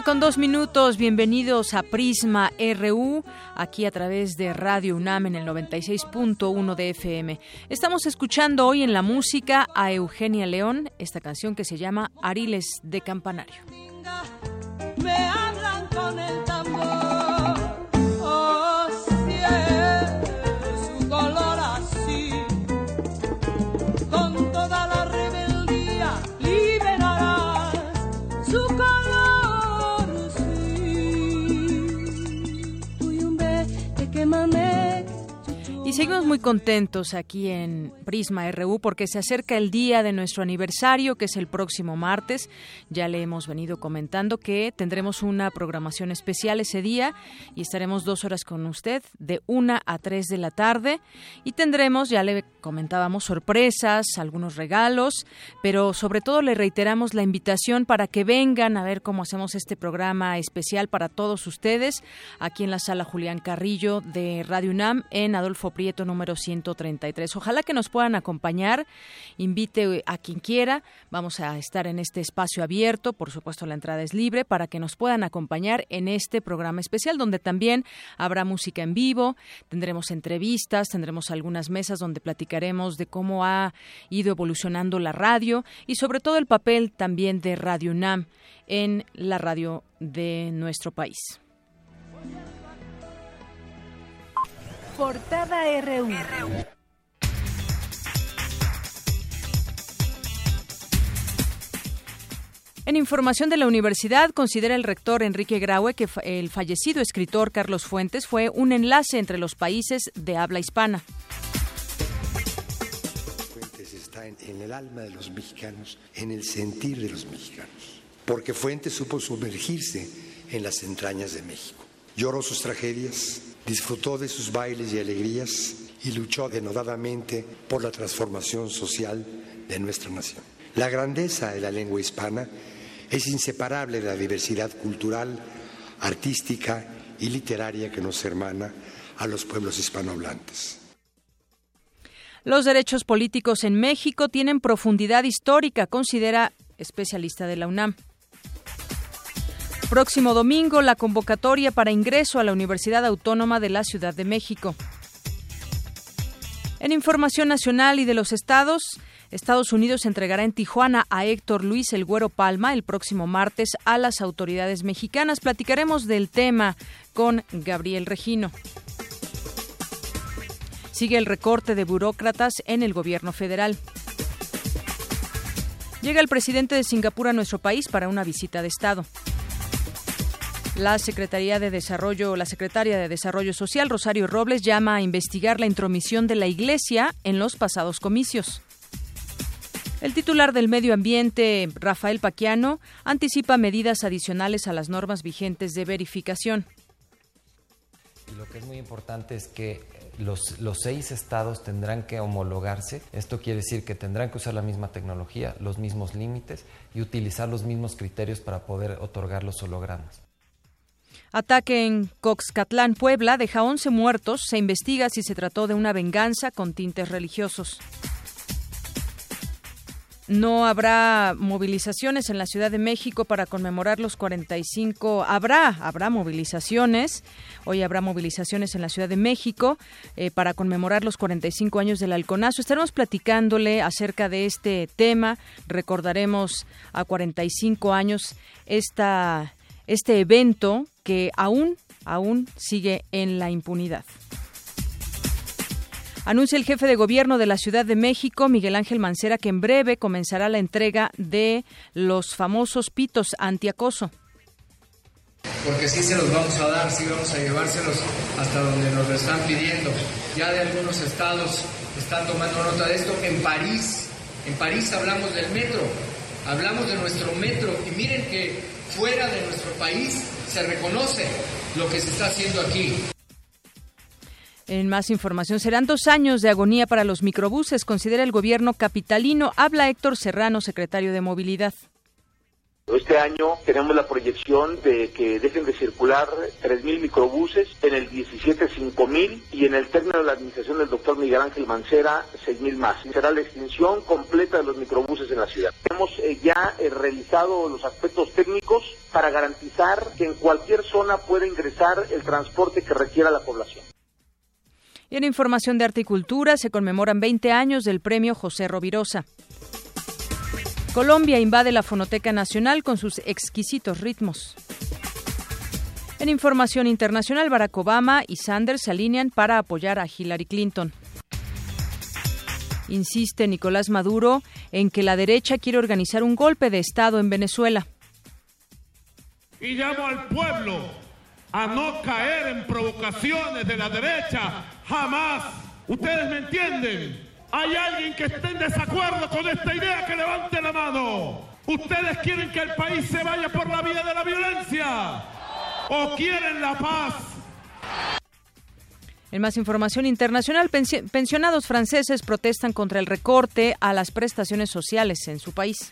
Con dos minutos, bienvenidos a Prisma RU, aquí a través de Radio UNAM en el 96.1 de FM. Estamos escuchando hoy en la música a Eugenia León, esta canción que se llama Ariles de Campanario. my man. Seguimos muy contentos aquí en Prisma RU porque se acerca el día de nuestro aniversario, que es el próximo martes. Ya le hemos venido comentando que tendremos una programación especial ese día y estaremos dos horas con usted de una a tres de la tarde. Y tendremos, ya le comentábamos, sorpresas, algunos regalos, pero sobre todo le reiteramos la invitación para que vengan a ver cómo hacemos este programa especial para todos ustedes aquí en la sala Julián Carrillo de Radio UNAM en Adolfo número 133. Ojalá que nos puedan acompañar, invite a quien quiera, vamos a estar en este espacio abierto, por supuesto la entrada es libre, para que nos puedan acompañar en este programa especial donde también habrá música en vivo, tendremos entrevistas, tendremos algunas mesas donde platicaremos de cómo ha ido evolucionando la radio y sobre todo el papel también de Radio UNAM en la radio de nuestro país. Portada RU. En información de la universidad, considera el rector Enrique Graue que el fallecido escritor Carlos Fuentes fue un enlace entre los países de habla hispana. Fuentes está en, en el alma de los mexicanos, en el sentir de los mexicanos, porque Fuentes supo sumergirse en las entrañas de México. Lloró sus tragedias, disfrutó de sus bailes y alegrías y luchó denodadamente por la transformación social de nuestra nación. La grandeza de la lengua hispana es inseparable de la diversidad cultural, artística y literaria que nos hermana a los pueblos hispanohablantes. Los derechos políticos en México tienen profundidad histórica, considera especialista de la UNAM. Próximo domingo, la convocatoria para ingreso a la Universidad Autónoma de la Ciudad de México. En información nacional y de los estados, Estados Unidos entregará en Tijuana a Héctor Luis El Güero Palma el próximo martes a las autoridades mexicanas. Platicaremos del tema con Gabriel Regino. Sigue el recorte de burócratas en el gobierno federal. Llega el presidente de Singapur a nuestro país para una visita de Estado. La Secretaría de Desarrollo, la secretaria de Desarrollo Social, Rosario Robles, llama a investigar la intromisión de la Iglesia en los pasados comicios. El titular del Medio Ambiente, Rafael Paquiano, anticipa medidas adicionales a las normas vigentes de verificación. lo que es muy importante es que los, los, seis estados tendrán que homologarse. Esto quiere decir que tendrán que usar la misma tecnología, los mismos límites y utilizar los mismos criterios para poder otorgar los hologramas. Ataque en Coxcatlán, Puebla, deja 11 muertos. Se investiga si se trató de una venganza con tintes religiosos. No habrá movilizaciones en la Ciudad de México para conmemorar los 45. Habrá, habrá movilizaciones. Hoy habrá movilizaciones en la Ciudad de México eh, para conmemorar los 45 años del halconazo. Estaremos platicándole acerca de este tema. Recordaremos a 45 años esta, este evento que aún, aún sigue en la impunidad. Anuncia el jefe de gobierno de la Ciudad de México, Miguel Ángel Mancera, que en breve comenzará la entrega de los famosos pitos antiacoso. porque sí se los vamos a dar, sí vamos a llevárselos hasta donde nos lo están pidiendo. Ya de algunos estados están tomando nota de esto. En París, en París hablamos del metro, hablamos de nuestro metro y miren que fuera de nuestro país se reconoce lo que se está haciendo aquí. En más información, serán dos años de agonía para los microbuses, considera el gobierno capitalino. Habla Héctor Serrano, secretario de Movilidad. Este año tenemos la proyección de que dejen de circular 3.000 microbuses, en el 17 5.000 y en el término de la administración del doctor Miguel Ángel Mancera 6.000 más. Será la extinción completa de los microbuses en la ciudad. Hemos eh, ya eh, realizado los aspectos técnicos para garantizar que en cualquier zona pueda ingresar el transporte que requiera la población. En información de articultura se conmemoran 20 años del premio José Rovirosa. Colombia invade la Fonoteca Nacional con sus exquisitos ritmos. En información internacional, Barack Obama y Sanders se alinean para apoyar a Hillary Clinton. Insiste Nicolás Maduro en que la derecha quiere organizar un golpe de Estado en Venezuela. Y llamo al pueblo a no caer en provocaciones de la derecha. Jamás. ¿Ustedes me entienden? ¿Hay alguien que esté en desacuerdo con esta idea que levante la mano? ¿Ustedes quieren que el país se vaya por la vía de la violencia? ¿O quieren la paz? En más información internacional, pensionados franceses protestan contra el recorte a las prestaciones sociales en su país.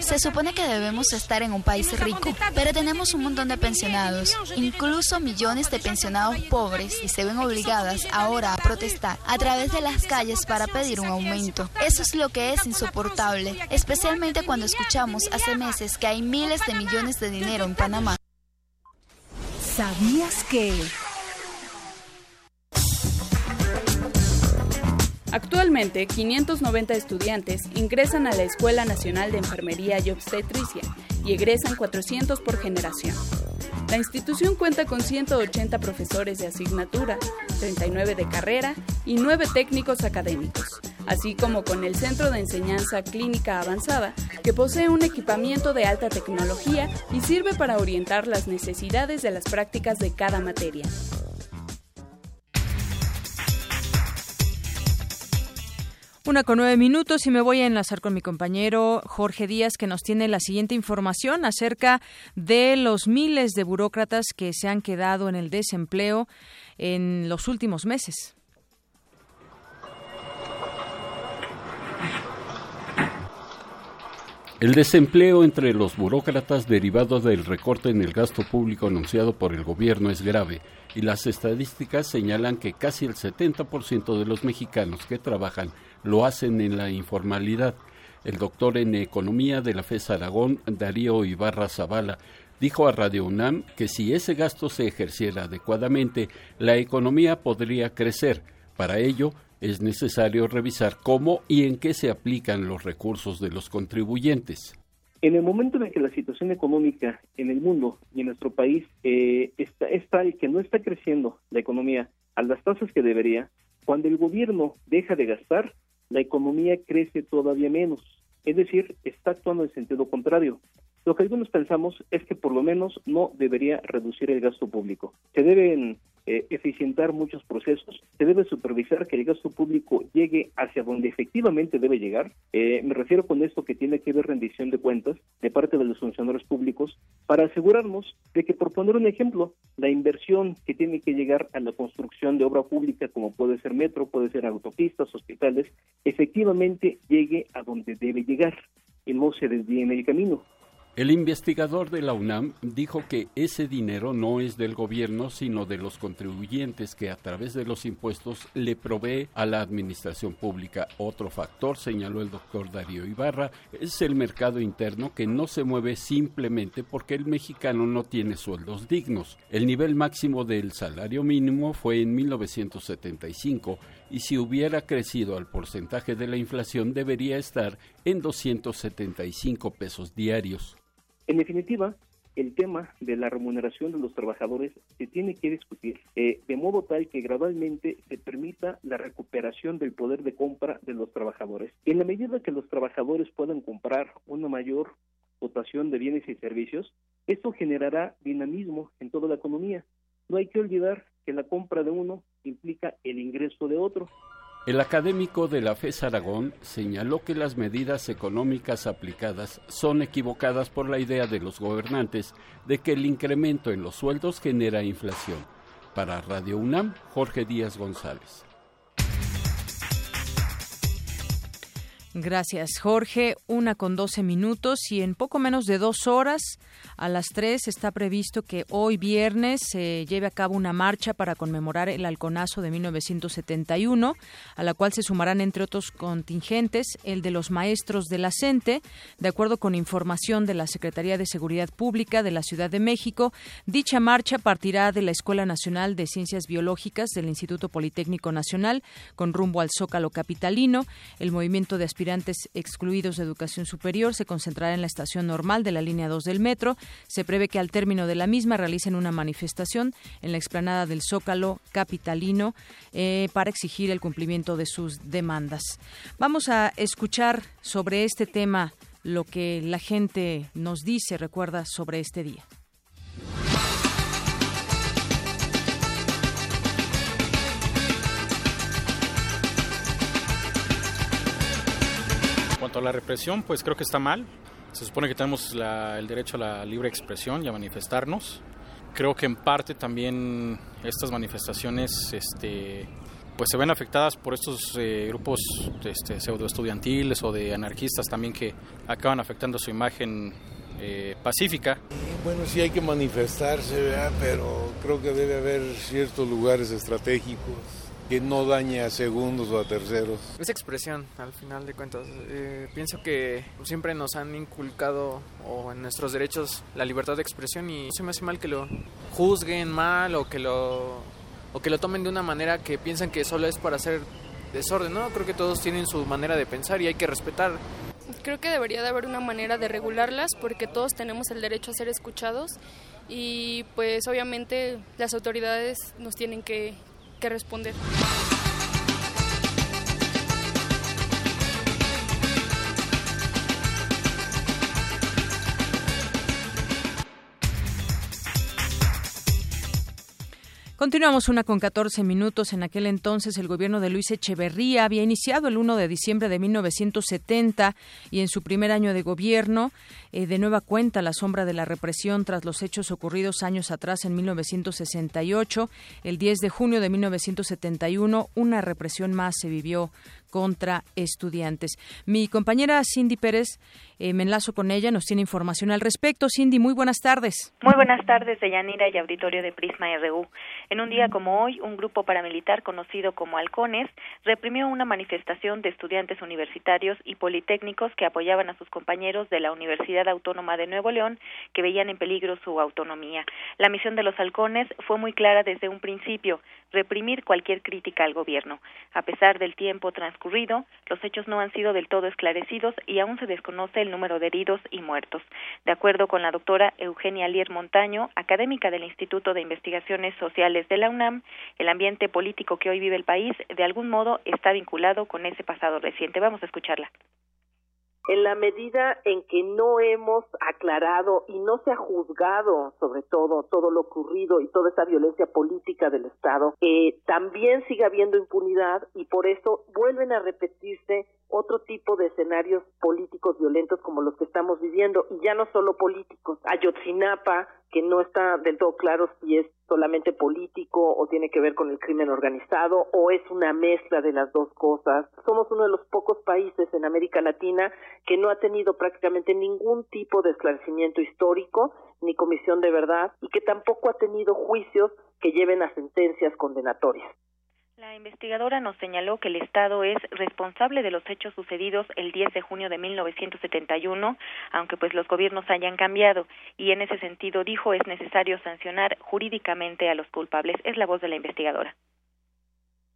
Se supone que debemos estar en un país rico, pero tenemos un montón de pensionados, incluso millones de pensionados pobres y se ven obligadas ahora a protestar a través de las calles para pedir un aumento. Eso es lo que es insoportable, especialmente cuando escuchamos hace meses que hay miles de millones de dinero en Panamá. ¿Sabías que... Actualmente, 590 estudiantes ingresan a la Escuela Nacional de Enfermería y Obstetricia y egresan 400 por generación. La institución cuenta con 180 profesores de asignatura, 39 de carrera y 9 técnicos académicos, así como con el Centro de Enseñanza Clínica Avanzada, que posee un equipamiento de alta tecnología y sirve para orientar las necesidades de las prácticas de cada materia. Una con nueve minutos y me voy a enlazar con mi compañero Jorge Díaz que nos tiene la siguiente información acerca de los miles de burócratas que se han quedado en el desempleo en los últimos meses. El desempleo entre los burócratas derivado del recorte en el gasto público anunciado por el gobierno es grave y las estadísticas señalan que casi el 70% de los mexicanos que trabajan lo hacen en la informalidad. El doctor en economía de la FES Aragón, Darío Ibarra Zavala, dijo a Radio UNAM que si ese gasto se ejerciera adecuadamente, la economía podría crecer. Para ello, es necesario revisar cómo y en qué se aplican los recursos de los contribuyentes. En el momento en que la situación económica en el mundo y en nuestro país eh, está, es tal que no está creciendo la economía a las tasas que debería, cuando el gobierno deja de gastar, la economía crece todavía menos. Es decir, está actuando en sentido contrario. Lo que algunos pensamos es que por lo menos no debería reducir el gasto público. Se deben eh, eficientar muchos procesos, se debe supervisar que el gasto público llegue hacia donde efectivamente debe llegar. Eh, me refiero con esto que tiene que ver rendición de cuentas de parte de los funcionarios públicos para asegurarnos de que, por poner un ejemplo, la inversión que tiene que llegar a la construcción de obra pública, como puede ser metro, puede ser autopistas, hospitales, efectivamente llegue a donde debe llegar y no se desvíe en el camino. El investigador de la UNAM dijo que ese dinero no es del gobierno, sino de los contribuyentes que a través de los impuestos le provee a la administración pública. Otro factor, señaló el doctor Darío Ibarra, es el mercado interno que no se mueve simplemente porque el mexicano no tiene sueldos dignos. El nivel máximo del salario mínimo fue en 1975 y si hubiera crecido al porcentaje de la inflación debería estar en 275 pesos diarios. En definitiva, el tema de la remuneración de los trabajadores se tiene que discutir eh, de modo tal que gradualmente se permita la recuperación del poder de compra de los trabajadores. En la medida que los trabajadores puedan comprar una mayor dotación de bienes y servicios, Esto generará dinamismo en toda la economía. No hay que olvidar que la compra de uno implica el ingreso de otro. El académico de la FES Aragón señaló que las medidas económicas aplicadas son equivocadas por la idea de los gobernantes de que el incremento en los sueldos genera inflación. Para Radio UNAM, Jorge Díaz González. Gracias, Jorge. Una con doce minutos y en poco menos de dos horas, a las tres, está previsto que hoy viernes se lleve a cabo una marcha para conmemorar el halconazo de 1971, a la cual se sumarán, entre otros contingentes, el de los maestros de la CENTE. De acuerdo con información de la Secretaría de Seguridad Pública de la Ciudad de México, dicha marcha partirá de la Escuela Nacional de Ciencias Biológicas del Instituto Politécnico Nacional con rumbo al Zócalo Capitalino. El movimiento de excluidos de educación superior se concentrará en la estación normal de la línea 2 del metro. Se prevé que al término de la misma realicen una manifestación en la explanada del Zócalo capitalino eh, para exigir el cumplimiento de sus demandas. Vamos a escuchar sobre este tema lo que la gente nos dice, recuerda, sobre este día. A la represión, pues creo que está mal. Se supone que tenemos el derecho a la libre expresión y a manifestarnos. Creo que en parte también estas manifestaciones este, pues se ven afectadas por estos eh, grupos este, pseudo estudiantiles o de anarquistas también que acaban afectando su imagen eh, pacífica. Bueno, sí hay que manifestarse, pero creo que debe haber ciertos lugares estratégicos que no dañe a segundos o a terceros. Es expresión, al final de cuentas. Eh, pienso que siempre nos han inculcado o en nuestros derechos la libertad de expresión y se me hace mal que lo juzguen mal o que lo o que lo tomen de una manera que piensan que solo es para hacer desorden, ¿no? Creo que todos tienen su manera de pensar y hay que respetar. Creo que debería de haber una manera de regularlas porque todos tenemos el derecho a ser escuchados y pues obviamente las autoridades nos tienen que, que responder. Continuamos una con 14 minutos. En aquel entonces el gobierno de Luis Echeverría había iniciado el 1 de diciembre de 1970 y en su primer año de gobierno eh, de nueva cuenta la sombra de la represión tras los hechos ocurridos años atrás en 1968. El 10 de junio de 1971 una represión más se vivió contra estudiantes. Mi compañera Cindy Pérez, eh, me enlazo con ella, nos tiene información al respecto. Cindy, muy buenas tardes. Muy buenas tardes, Deyanira y auditorio de Prisma RU. En un día como hoy, un grupo paramilitar conocido como Halcones reprimió una manifestación de estudiantes universitarios y politécnicos que apoyaban a sus compañeros de la Universidad Autónoma de Nuevo León que veían en peligro su autonomía. La misión de los halcones fue muy clara desde un principio, reprimir cualquier crítica al gobierno. A pesar del tiempo transcurrido, los hechos no han sido del todo esclarecidos y aún se desconoce el número de heridos y muertos. De acuerdo con la doctora Eugenia Lier Montaño, académica del Instituto de Investigaciones Sociales de la UNAM, el ambiente político que hoy vive el país de algún modo está vinculado con ese pasado reciente. Vamos a escucharla en la medida en que no hemos aclarado y no se ha juzgado sobre todo todo lo ocurrido y toda esa violencia política del Estado, eh, también sigue habiendo impunidad y por eso vuelven a repetirse otro tipo de escenarios políticos violentos como los que estamos viviendo y ya no solo políticos. Ayotzinapa, que no está del todo claro si es solamente político o tiene que ver con el crimen organizado o es una mezcla de las dos cosas. Somos uno de los pocos países en América Latina que no ha tenido prácticamente ningún tipo de esclarecimiento histórico ni comisión de verdad y que tampoco ha tenido juicios que lleven a sentencias condenatorias. La investigadora nos señaló que el Estado es responsable de los hechos sucedidos el 10 de junio de 1971, aunque pues los gobiernos hayan cambiado, y en ese sentido dijo es necesario sancionar jurídicamente a los culpables. Es la voz de la investigadora.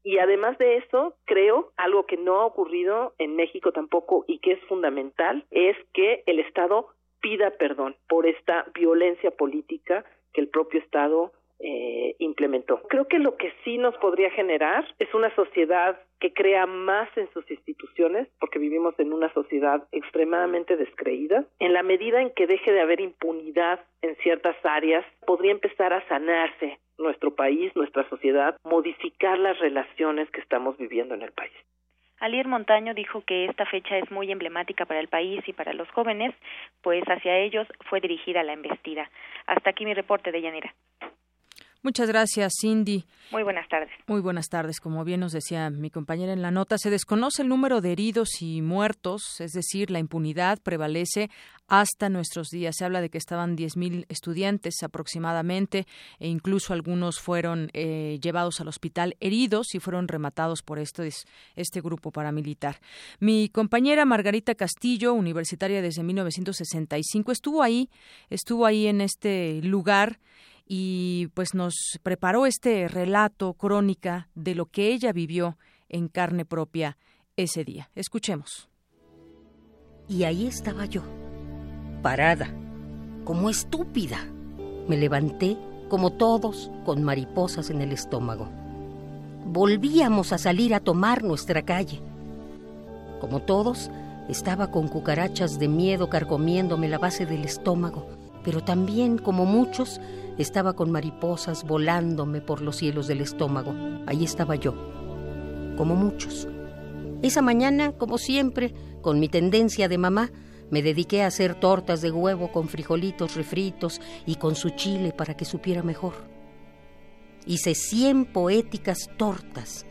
Y además de eso, creo, algo que no ha ocurrido en México tampoco y que es fundamental, es que el Estado pida perdón por esta violencia política que el propio Estado eh, implementó. Creo que lo que sí nos podría generar es una sociedad que crea más en sus instituciones, porque vivimos en una sociedad extremadamente descreída. En la medida en que deje de haber impunidad en ciertas áreas, podría empezar a sanarse nuestro país, nuestra sociedad, modificar las relaciones que estamos viviendo en el país. Alier Montaño dijo que esta fecha es muy emblemática para el país y para los jóvenes, pues hacia ellos fue dirigida la embestida. Hasta aquí mi reporte de Yanira. Muchas gracias, Cindy. Muy buenas tardes. Muy buenas tardes. Como bien nos decía mi compañera en la nota, se desconoce el número de heridos y muertos, es decir, la impunidad prevalece hasta nuestros días. Se habla de que estaban 10.000 estudiantes aproximadamente e incluso algunos fueron eh, llevados al hospital heridos y fueron rematados por este, este grupo paramilitar. Mi compañera Margarita Castillo, universitaria desde 1965, estuvo ahí, estuvo ahí en este lugar y pues nos preparó este relato crónica de lo que ella vivió en carne propia ese día. Escuchemos. Y ahí estaba yo, parada, como estúpida. Me levanté, como todos, con mariposas en el estómago. Volvíamos a salir a tomar nuestra calle. Como todos, estaba con cucarachas de miedo carcomiéndome la base del estómago, pero también, como muchos, estaba con mariposas volándome por los cielos del estómago. Ahí estaba yo, como muchos. Esa mañana, como siempre, con mi tendencia de mamá, me dediqué a hacer tortas de huevo con frijolitos refritos y con su chile para que supiera mejor. Hice cien poéticas tortas,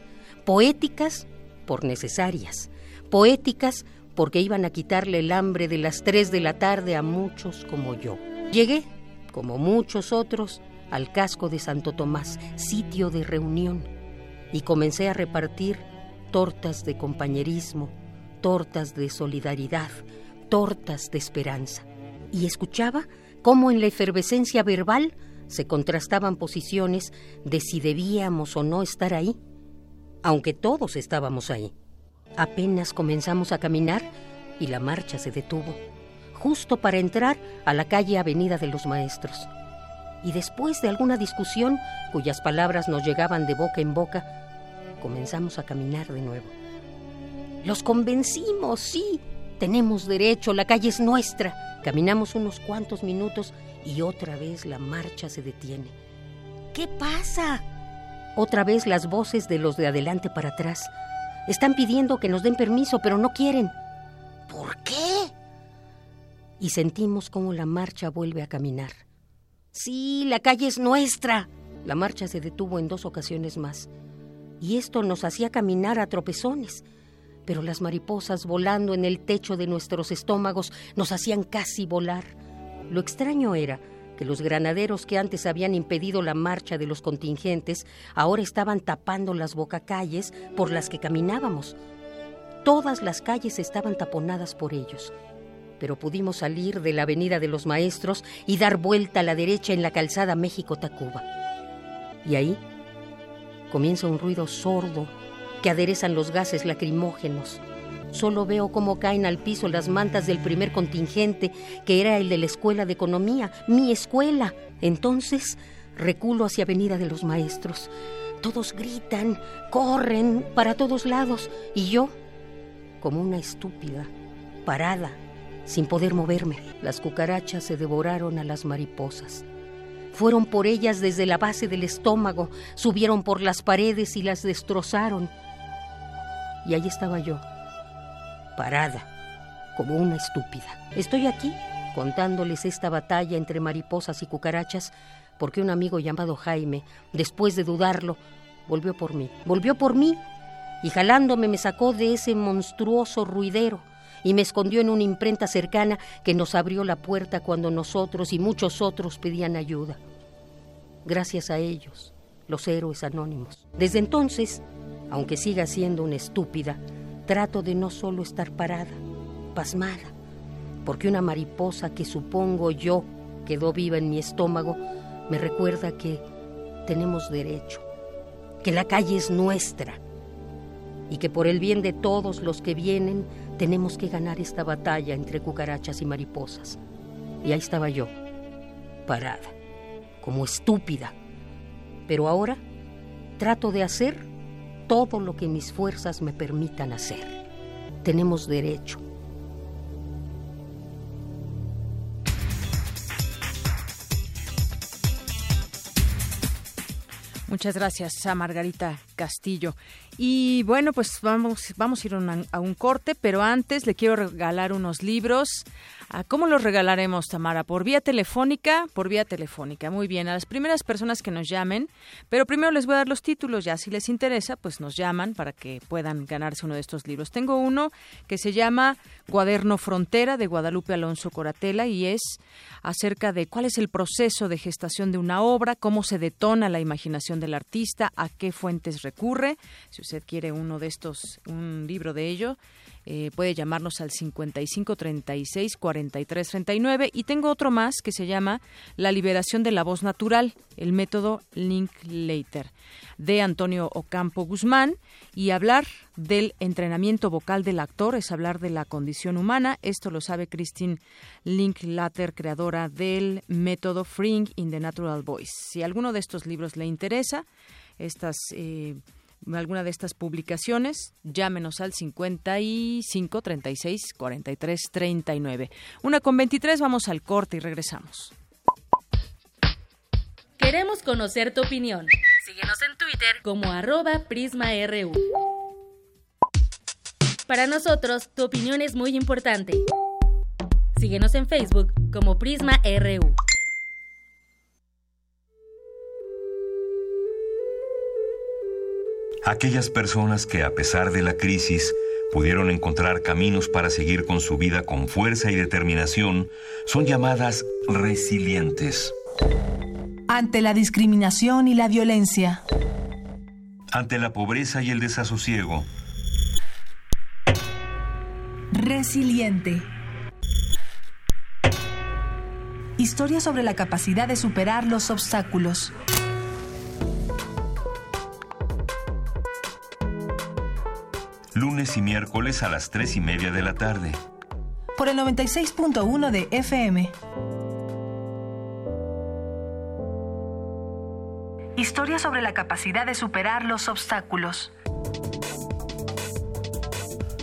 poéticas por necesarias, poéticas porque iban a quitarle el hambre de las tres de la tarde a muchos como yo. Llegué como muchos otros, al casco de Santo Tomás, sitio de reunión, y comencé a repartir tortas de compañerismo, tortas de solidaridad, tortas de esperanza. Y escuchaba cómo en la efervescencia verbal se contrastaban posiciones de si debíamos o no estar ahí, aunque todos estábamos ahí. Apenas comenzamos a caminar y la marcha se detuvo justo para entrar a la calle Avenida de los Maestros. Y después de alguna discusión, cuyas palabras nos llegaban de boca en boca, comenzamos a caminar de nuevo. Los convencimos, sí, tenemos derecho, la calle es nuestra. Caminamos unos cuantos minutos y otra vez la marcha se detiene. ¿Qué pasa? Otra vez las voces de los de adelante para atrás. Están pidiendo que nos den permiso, pero no quieren. ¿Por qué? Y sentimos cómo la marcha vuelve a caminar. Sí, la calle es nuestra. La marcha se detuvo en dos ocasiones más, y esto nos hacía caminar a tropezones, pero las mariposas volando en el techo de nuestros estómagos nos hacían casi volar. Lo extraño era que los granaderos que antes habían impedido la marcha de los contingentes ahora estaban tapando las bocacalles por las que caminábamos. Todas las calles estaban taponadas por ellos pero pudimos salir de la Avenida de los Maestros y dar vuelta a la derecha en la calzada México-Tacuba. Y ahí comienza un ruido sordo que aderezan los gases lacrimógenos. Solo veo cómo caen al piso las mantas del primer contingente, que era el de la Escuela de Economía, mi escuela. Entonces reculo hacia Avenida de los Maestros. Todos gritan, corren para todos lados, y yo, como una estúpida, parada sin poder moverme. Las cucarachas se devoraron a las mariposas. Fueron por ellas desde la base del estómago, subieron por las paredes y las destrozaron. Y ahí estaba yo, parada, como una estúpida. Estoy aquí contándoles esta batalla entre mariposas y cucarachas porque un amigo llamado Jaime, después de dudarlo, volvió por mí. Volvió por mí y jalándome me sacó de ese monstruoso ruidero y me escondió en una imprenta cercana que nos abrió la puerta cuando nosotros y muchos otros pedían ayuda. Gracias a ellos, los héroes anónimos. Desde entonces, aunque siga siendo una estúpida, trato de no solo estar parada, pasmada, porque una mariposa que supongo yo quedó viva en mi estómago me recuerda que tenemos derecho, que la calle es nuestra y que por el bien de todos los que vienen tenemos que ganar esta batalla entre cucarachas y mariposas. Y ahí estaba yo, parada, como estúpida, Pero ahora trato de hacer todo lo que mis fuerzas me permitan hacer. Tenemos derecho. Muchas gracias a Margarita Castillo. Y bueno, pues vamos, vamos a ir a un corte, pero antes le quiero regalar unos libros ¿Cómo los regalaremos, Tamara? ¿Por vía telefónica? Por vía telefónica. Muy bien. A las primeras personas que nos llamen, pero primero les voy a dar los títulos. Ya si les interesa, pues nos llaman para que puedan ganarse uno de estos libros. Tengo uno que se llama Cuaderno Frontera de Guadalupe Alonso Coratela y es acerca de cuál es el proceso de gestación de una obra, cómo se detona la imaginación del artista, a qué fuentes recurre. Si usted quiere uno de estos, un libro de ello, eh, puede llamarnos al 55 36 43 39 y tengo otro más que se llama La liberación de la voz natural, el método Linklater de Antonio Ocampo Guzmán y hablar del entrenamiento vocal del actor es hablar de la condición humana. Esto lo sabe Christine Linklater, creadora del método Freeing in the Natural Voice. Si alguno de estos libros le interesa, estas eh, alguna de estas publicaciones, llámenos al 55 36 43 39. Una con 23, vamos al corte y regresamos. Queremos conocer tu opinión. Síguenos en Twitter como arroba PrismaRU. Para nosotros, tu opinión es muy importante. Síguenos en Facebook como PrismaRU. Aquellas personas que a pesar de la crisis pudieron encontrar caminos para seguir con su vida con fuerza y determinación, son llamadas resilientes. Ante la discriminación y la violencia. Ante la pobreza y el desasosiego. Resiliente. Historia sobre la capacidad de superar los obstáculos. Lunes y miércoles a las 3 y media de la tarde. Por el 96.1 de FM. Historia sobre la capacidad de superar los obstáculos.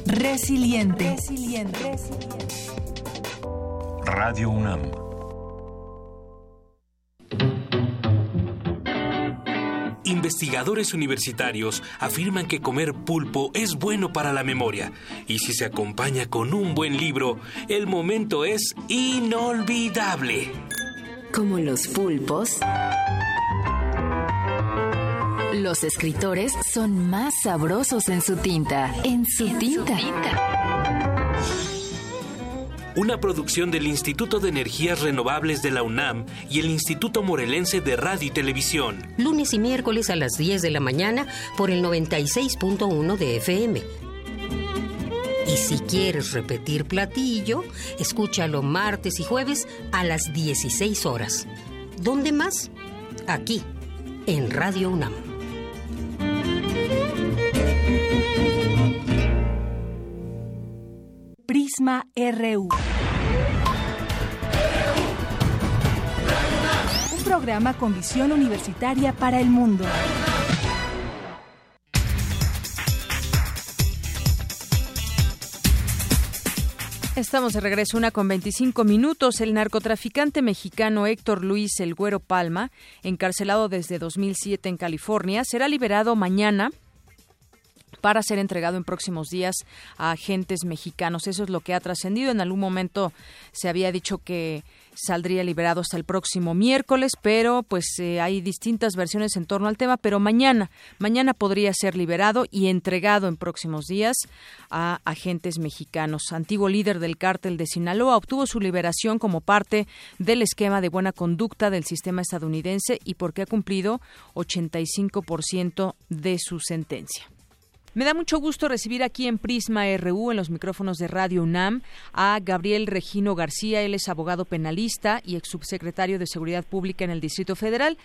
Resiliente. Resiliente. Radio UNAM. Investigadores universitarios afirman que comer pulpo es bueno para la memoria y si se acompaña con un buen libro, el momento es inolvidable. Como los pulpos, los escritores son más sabrosos en su tinta. En su tinta. Su tinta una producción del Instituto de Energías Renovables de la UNAM y el Instituto Morelense de Radio y Televisión. Lunes y miércoles a las 10 de la mañana por el 96.1 de FM. Y si quieres repetir platillo, escúchalo martes y jueves a las 16 horas. ¿Dónde más? Aquí, en Radio UNAM. RU. Un programa con visión universitaria para el mundo. Estamos de regreso una con 25 minutos. El narcotraficante mexicano Héctor Luis El Güero Palma, encarcelado desde 2007 en California, será liberado mañana para ser entregado en próximos días a agentes mexicanos. Eso es lo que ha trascendido. En algún momento se había dicho que saldría liberado hasta el próximo miércoles, pero pues eh, hay distintas versiones en torno al tema, pero mañana, mañana podría ser liberado y entregado en próximos días a agentes mexicanos. Antiguo líder del cártel de Sinaloa obtuvo su liberación como parte del esquema de buena conducta del sistema estadounidense y porque ha cumplido 85% de su sentencia. Me da mucho gusto recibir aquí en Prisma RU, en los micrófonos de Radio UNAM, a Gabriel Regino García. Él es abogado penalista y ex subsecretario de Seguridad Pública en el Distrito Federal.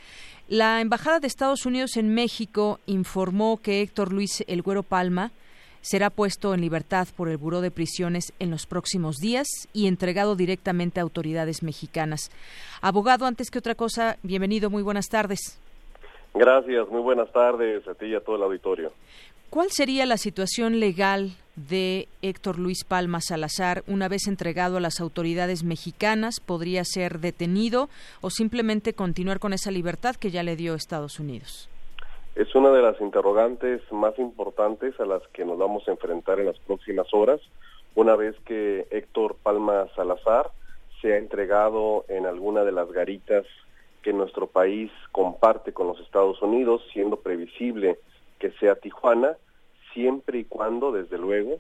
La Embajada de Estados Unidos en México informó que Héctor Luis El Güero Palma será puesto en libertad por el Buró de Prisiones en los próximos días y entregado directamente a autoridades mexicanas. Abogado, antes que otra cosa, bienvenido, muy buenas tardes. Gracias, muy buenas tardes a ti y a todo el auditorio. ¿Cuál sería la situación legal de Héctor Luis Palma Salazar una vez entregado a las autoridades mexicanas? ¿Podría ser detenido o simplemente continuar con esa libertad que ya le dio Estados Unidos? Es una de las interrogantes más importantes a las que nos vamos a enfrentar en las próximas horas, una vez que Héctor Palma Salazar se ha entregado en alguna de las garitas que nuestro país comparte con los Estados Unidos, siendo previsible que sea Tijuana, siempre y cuando, desde luego,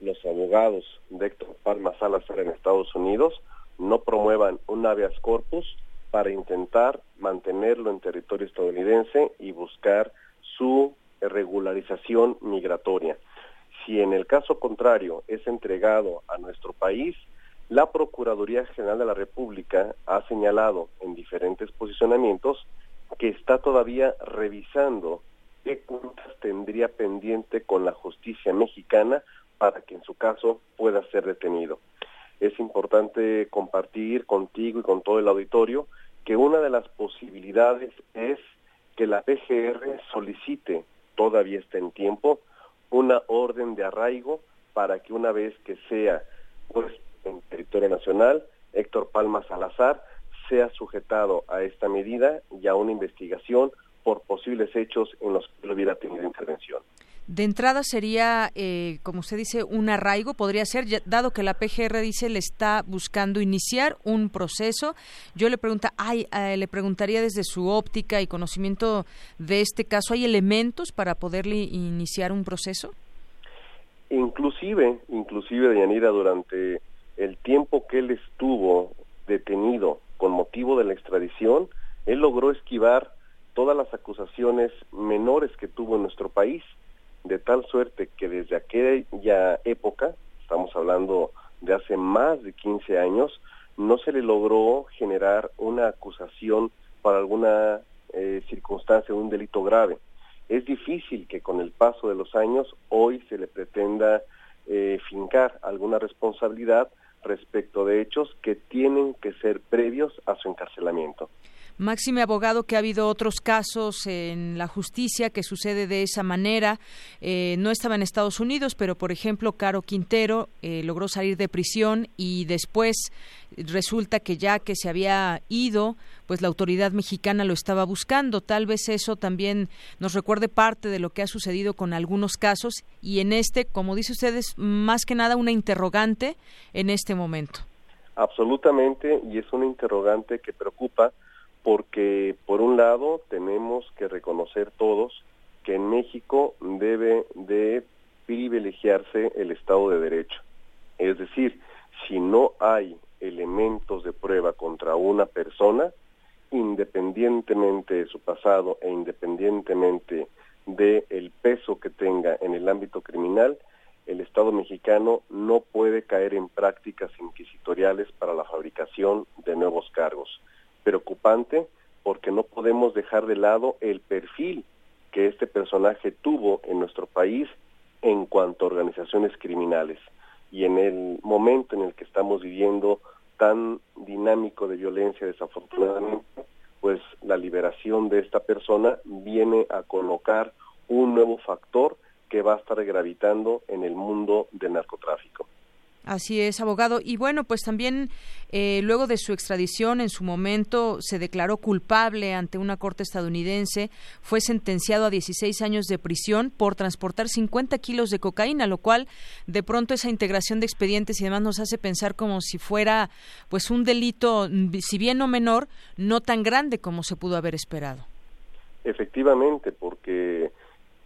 los abogados de Héctor Palma Salazar en Estados Unidos no promuevan un habeas corpus para intentar mantenerlo en territorio estadounidense y buscar su regularización migratoria. Si en el caso contrario es entregado a nuestro país, la Procuraduría General de la República ha señalado en diferentes posicionamientos que está todavía revisando qué cuentas tendría pendiente con la justicia mexicana para que en su caso pueda ser detenido. Es importante compartir contigo y con todo el auditorio que una de las posibilidades es que la PGR solicite, todavía está en tiempo, una orden de arraigo para que una vez que sea puesto en territorio nacional, Héctor Palma Salazar sea sujetado a esta medida y a una investigación por posibles hechos en los que hubiera tenido intervención. De entrada sería, eh, como usted dice, un arraigo, podría ser, dado que la PGR dice le está buscando iniciar un proceso. Yo le pregunta, ay, eh, le preguntaría desde su óptica y conocimiento de este caso, ¿hay elementos para poderle iniciar un proceso? Inclusive, inclusive, Yanira, durante el tiempo que él estuvo detenido con motivo de la extradición, él logró esquivar todas las acusaciones menores que tuvo en nuestro país de tal suerte que desde aquella época, estamos hablando de hace más de 15 años, no se le logró generar una acusación para alguna eh, circunstancia un delito grave. Es difícil que con el paso de los años hoy se le pretenda eh, fincar alguna responsabilidad respecto de hechos que tienen que ser previos a su encarcelamiento. Máxime abogado que ha habido otros casos en la justicia que sucede de esa manera. Eh, no estaba en Estados Unidos, pero por ejemplo, Caro Quintero eh, logró salir de prisión y después resulta que ya que se había ido, pues la autoridad mexicana lo estaba buscando. Tal vez eso también nos recuerde parte de lo que ha sucedido con algunos casos y en este, como dice usted, es más que nada una interrogante en este momento. Absolutamente, y es una interrogante que preocupa porque por un lado tenemos que reconocer todos que en México debe de privilegiarse el Estado de Derecho. Es decir, si no hay elementos de prueba contra una persona, independientemente de su pasado e independientemente del el peso que tenga en el ámbito criminal, el Estado mexicano no puede caer en prácticas inquisitoriales para la fabricación de nuevos cargos preocupante porque no podemos dejar de lado el perfil que este personaje tuvo en nuestro país en cuanto a organizaciones criminales. Y en el momento en el que estamos viviendo tan dinámico de violencia, desafortunadamente, pues la liberación de esta persona viene a colocar un nuevo factor que va a estar gravitando en el mundo del narcotráfico. Así es, abogado. Y bueno, pues también eh, luego de su extradición, en su momento se declaró culpable ante una corte estadounidense, fue sentenciado a 16 años de prisión por transportar 50 kilos de cocaína, lo cual de pronto esa integración de expedientes y demás nos hace pensar como si fuera pues un delito, si bien no menor, no tan grande como se pudo haber esperado. Efectivamente, porque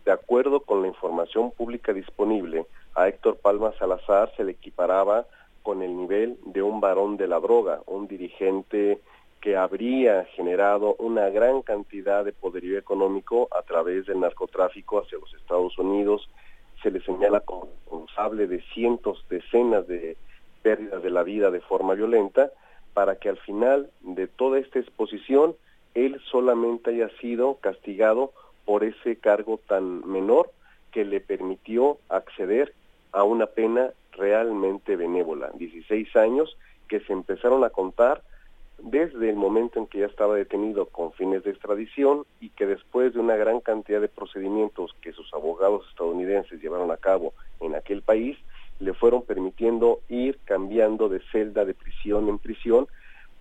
de acuerdo con la información pública disponible, a Héctor Palma Salazar se le equiparaba con el nivel de un varón de la droga, un dirigente que habría generado una gran cantidad de poderío económico a través del narcotráfico hacia los Estados Unidos. Se le señala como responsable de cientos, decenas de pérdidas de la vida de forma violenta, para que al final de toda esta exposición él solamente haya sido castigado por ese cargo tan menor que le permitió acceder a una pena realmente benévola, 16 años que se empezaron a contar desde el momento en que ya estaba detenido con fines de extradición y que después de una gran cantidad de procedimientos que sus abogados estadounidenses llevaron a cabo en aquel país, le fueron permitiendo ir cambiando de celda de prisión en prisión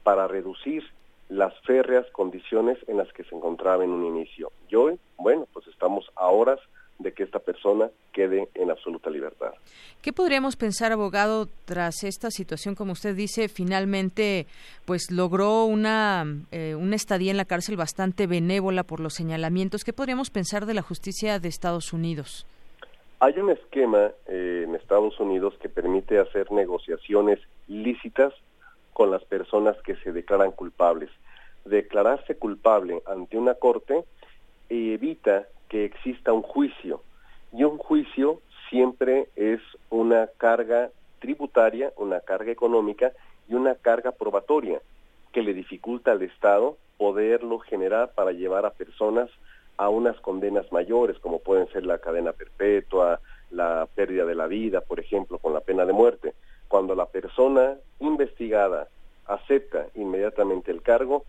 para reducir las férreas condiciones en las que se encontraba en un inicio. Y hoy, bueno, pues estamos a horas de que esta persona quede en absoluta libertad. ¿Qué podríamos pensar, abogado, tras esta situación, como usted dice, finalmente, pues logró una, eh, una estadía en la cárcel bastante benévola por los señalamientos? ¿Qué podríamos pensar de la justicia de Estados Unidos? Hay un esquema eh, en Estados Unidos que permite hacer negociaciones lícitas con las personas que se declaran culpables. Declararse culpable ante una corte evita que exista un juicio y un juicio siempre es una carga tributaria, una carga económica y una carga probatoria que le dificulta al Estado poderlo generar para llevar a personas a unas condenas mayores, como pueden ser la cadena perpetua, la pérdida de la vida, por ejemplo, con la pena de muerte. Cuando la persona investigada acepta inmediatamente el cargo,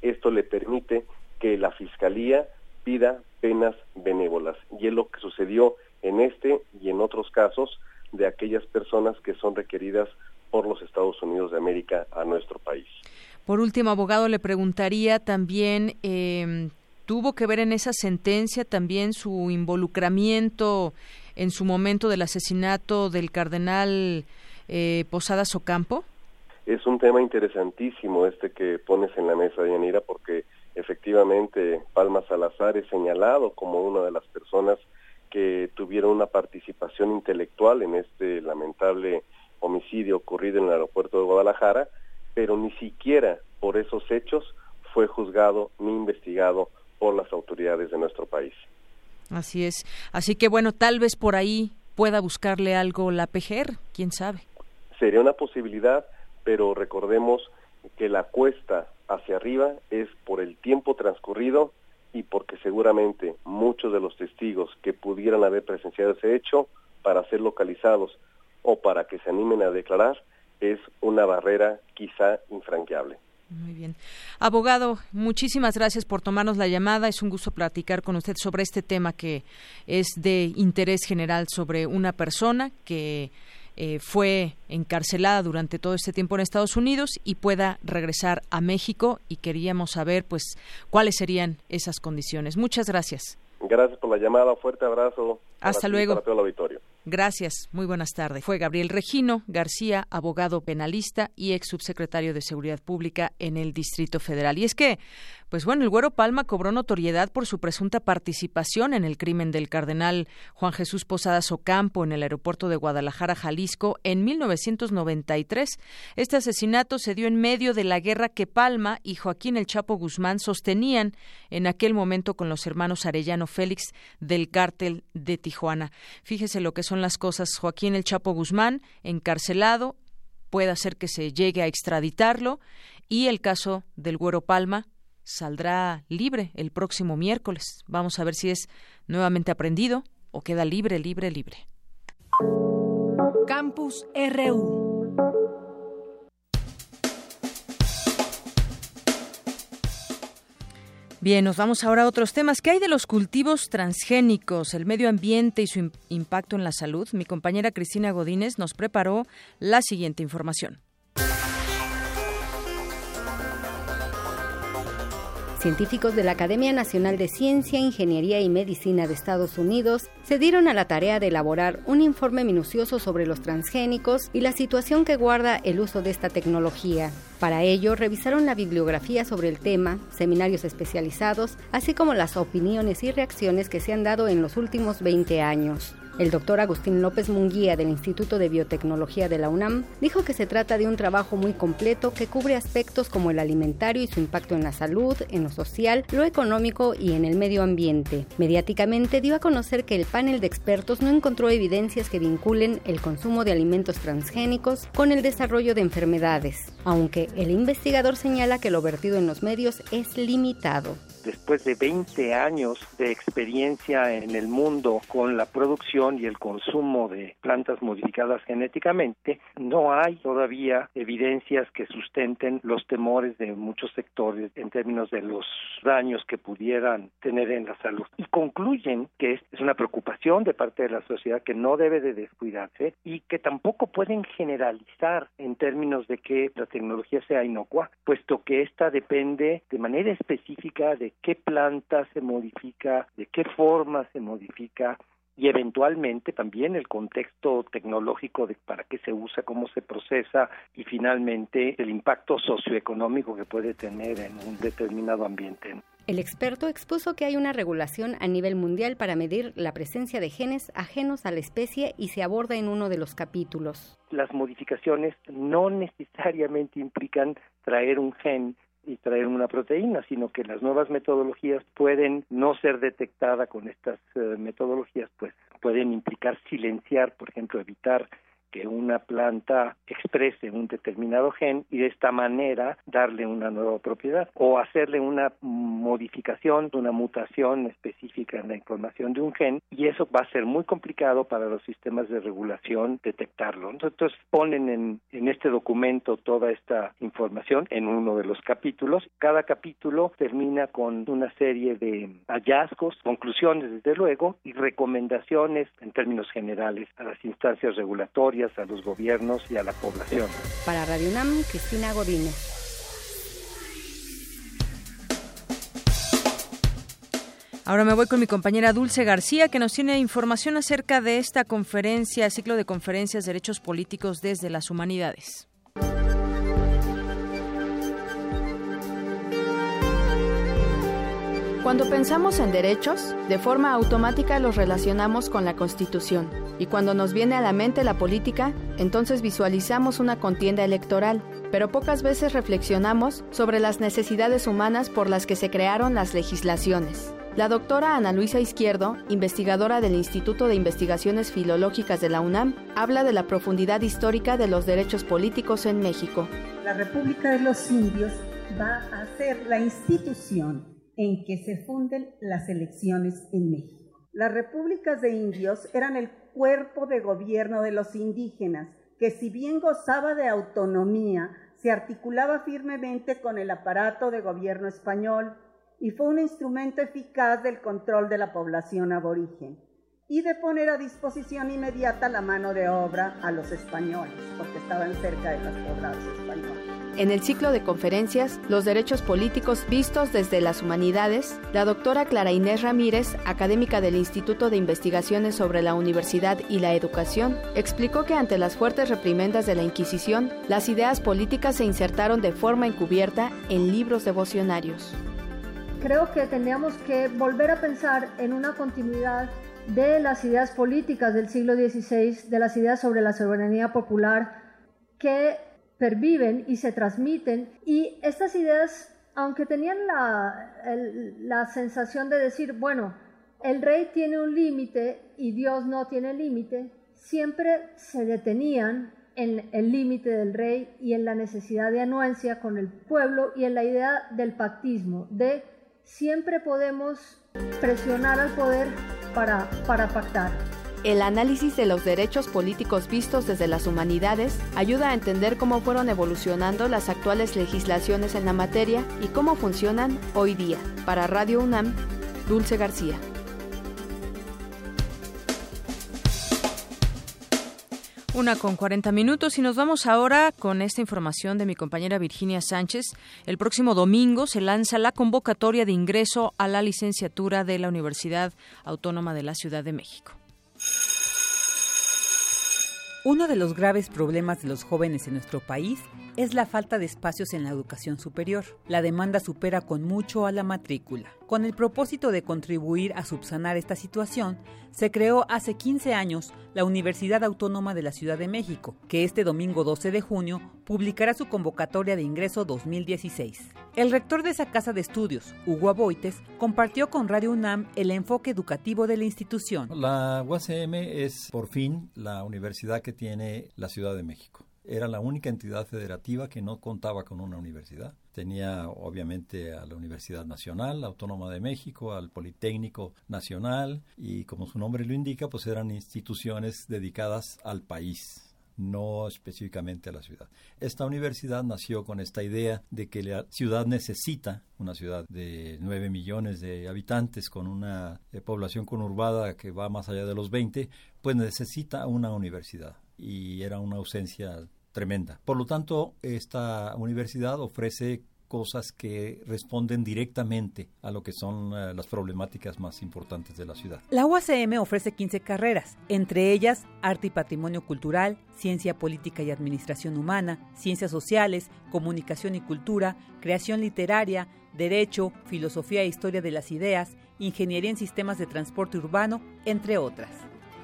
esto le permite que la Fiscalía pida penas benévolas. Y es lo que sucedió en este y en otros casos de aquellas personas que son requeridas por los Estados Unidos de América a nuestro país. Por último, abogado, le preguntaría también, eh, ¿tuvo que ver en esa sentencia también su involucramiento en su momento del asesinato del cardenal eh, Posadas Ocampo? Es un tema interesantísimo este que pones en la mesa, Yanira, porque efectivamente Palma Salazar es señalado como una de las personas que tuvieron una participación intelectual en este lamentable homicidio ocurrido en el aeropuerto de Guadalajara, pero ni siquiera por esos hechos fue juzgado ni investigado por las autoridades de nuestro país. Así es. Así que bueno, tal vez por ahí pueda buscarle algo la PGR, quién sabe. Sería una posibilidad, pero recordemos que la cuesta hacia arriba es por el tiempo transcurrido y porque seguramente muchos de los testigos que pudieran haber presenciado ese hecho para ser localizados o para que se animen a declarar es una barrera quizá infranqueable. Muy bien. Abogado, muchísimas gracias por tomarnos la llamada. Es un gusto platicar con usted sobre este tema que es de interés general sobre una persona que eh, fue encarcelada durante todo este tiempo en Estados Unidos y pueda regresar a México y queríamos saber pues cuáles serían esas condiciones. Muchas gracias. Gracias por la llamada, fuerte abrazo. Hasta luego. Para todo el auditorio. Gracias, muy buenas tardes. Fue Gabriel Regino García, abogado penalista y ex subsecretario de Seguridad Pública en el Distrito Federal. Y es que, pues bueno, el Güero Palma cobró notoriedad por su presunta participación en el crimen del cardenal Juan Jesús Posadas Ocampo en el aeropuerto de Guadalajara, Jalisco, en 1993. Este asesinato se dio en medio de la guerra que Palma y Joaquín El Chapo Guzmán sostenían en aquel momento con los hermanos Arellano Félix del cártel de Tijuana. Fíjese lo que son las cosas. Joaquín El Chapo Guzmán, encarcelado, puede hacer que se llegue a extraditarlo y el caso del Güero Palma saldrá libre el próximo miércoles. Vamos a ver si es nuevamente aprendido o queda libre, libre, libre. Campus RU. Bien, nos vamos ahora a otros temas. ¿Qué hay de los cultivos transgénicos, el medio ambiente y su impacto en la salud? Mi compañera Cristina Godínez nos preparó la siguiente información. Científicos de la Academia Nacional de Ciencia, Ingeniería y Medicina de Estados Unidos se dieron a la tarea de elaborar un informe minucioso sobre los transgénicos y la situación que guarda el uso de esta tecnología. Para ello, revisaron la bibliografía sobre el tema, seminarios especializados, así como las opiniones y reacciones que se han dado en los últimos 20 años. El doctor Agustín López Munguía del Instituto de Biotecnología de la UNAM dijo que se trata de un trabajo muy completo que cubre aspectos como el alimentario y su impacto en la salud, en lo social, lo económico y en el medio ambiente. Mediáticamente dio a conocer que el panel de expertos no encontró evidencias que vinculen el consumo de alimentos transgénicos con el desarrollo de enfermedades. Aunque el investigador señala que lo vertido en los medios es limitado después de 20 años de experiencia en el mundo con la producción y el consumo de plantas modificadas genéticamente, no hay todavía evidencias que sustenten los temores de muchos sectores en términos de los daños que pudieran tener en la salud. Y concluyen que es una preocupación de parte de la sociedad que no debe de descuidarse y que tampoco pueden generalizar en términos de que la tecnología sea inocua, puesto que esta depende de manera específica de qué planta se modifica, de qué forma se modifica y eventualmente también el contexto tecnológico de para qué se usa, cómo se procesa y finalmente el impacto socioeconómico que puede tener en un determinado ambiente. El experto expuso que hay una regulación a nivel mundial para medir la presencia de genes ajenos a la especie y se aborda en uno de los capítulos. Las modificaciones no necesariamente implican traer un gen y traer una proteína, sino que las nuevas metodologías pueden no ser detectadas con estas eh, metodologías, pues pueden implicar silenciar, por ejemplo, evitar que una planta exprese un determinado gen y de esta manera darle una nueva propiedad o hacerle una modificación, una mutación específica en la información de un gen y eso va a ser muy complicado para los sistemas de regulación detectarlo. Entonces ponen en, en este documento toda esta información en uno de los capítulos. Cada capítulo termina con una serie de hallazgos, conclusiones desde luego y recomendaciones en términos generales a las instancias regulatorias a los gobiernos y a la población. Para Radio UNAM, Cristina Godínez. Ahora me voy con mi compañera Dulce García, que nos tiene información acerca de esta conferencia, ciclo de conferencias Derechos Políticos desde las Humanidades. Cuando pensamos en derechos, de forma automática los relacionamos con la Constitución. Y cuando nos viene a la mente la política, entonces visualizamos una contienda electoral. Pero pocas veces reflexionamos sobre las necesidades humanas por las que se crearon las legislaciones. La doctora Ana Luisa Izquierdo, investigadora del Instituto de Investigaciones Filológicas de la UNAM, habla de la profundidad histórica de los derechos políticos en México. La República de los Indios va a ser la institución en que se funden las elecciones en México. Las repúblicas de indios eran el cuerpo de gobierno de los indígenas, que si bien gozaba de autonomía, se articulaba firmemente con el aparato de gobierno español y fue un instrumento eficaz del control de la población aborigen y de poner a disposición inmediata la mano de obra a los españoles, porque estaban cerca de los poblados españoles. En el ciclo de conferencias Los derechos políticos vistos desde las humanidades, la doctora Clara Inés Ramírez, académica del Instituto de Investigaciones sobre la Universidad y la Educación, explicó que ante las fuertes reprimendas de la Inquisición, las ideas políticas se insertaron de forma encubierta en libros devocionarios. Creo que tendríamos que volver a pensar en una continuidad de las ideas políticas del siglo XVI, de las ideas sobre la soberanía popular, que perviven y se transmiten. Y estas ideas, aunque tenían la, la sensación de decir, bueno, el rey tiene un límite y Dios no tiene límite, siempre se detenían en el límite del rey y en la necesidad de anuencia con el pueblo y en la idea del pactismo, de siempre podemos presionar al poder para, pactar. El análisis de los derechos políticos vistos desde las humanidades ayuda a entender cómo fueron evolucionando las actuales legislaciones en la materia y cómo funcionan hoy día. Para Radio UNAM, Dulce García. Una con 40 minutos y nos vamos ahora con esta información de mi compañera Virginia Sánchez. El próximo domingo se lanza la convocatoria de ingreso a la licenciatura de la Universidad Autónoma de la Ciudad de México. Uno de los graves problemas de los jóvenes en nuestro país es la falta de espacios en la educación superior. La demanda supera con mucho a la matrícula. Con el propósito de contribuir a subsanar esta situación, se creó hace 15 años la Universidad Autónoma de la Ciudad de México, que este domingo 12 de junio publicará su convocatoria de ingreso 2016. El rector de esa casa de estudios, Hugo Aboites, compartió con Radio UNAM el enfoque educativo de la institución. La UACM es por fin la universidad que tiene la Ciudad de México era la única entidad federativa que no contaba con una universidad. Tenía obviamente a la Universidad Nacional, Autónoma de México, al Politécnico Nacional y como su nombre lo indica, pues eran instituciones dedicadas al país no específicamente a la ciudad. Esta universidad nació con esta idea de que la ciudad necesita, una ciudad de 9 millones de habitantes con una eh, población conurbada que va más allá de los 20, pues necesita una universidad y era una ausencia tremenda. Por lo tanto, esta universidad ofrece cosas que responden directamente a lo que son uh, las problemáticas más importantes de la ciudad. La UACM ofrece 15 carreras, entre ellas arte y patrimonio cultural, ciencia política y administración humana, ciencias sociales, comunicación y cultura, creación literaria, derecho, filosofía e historia de las ideas, ingeniería en sistemas de transporte urbano, entre otras.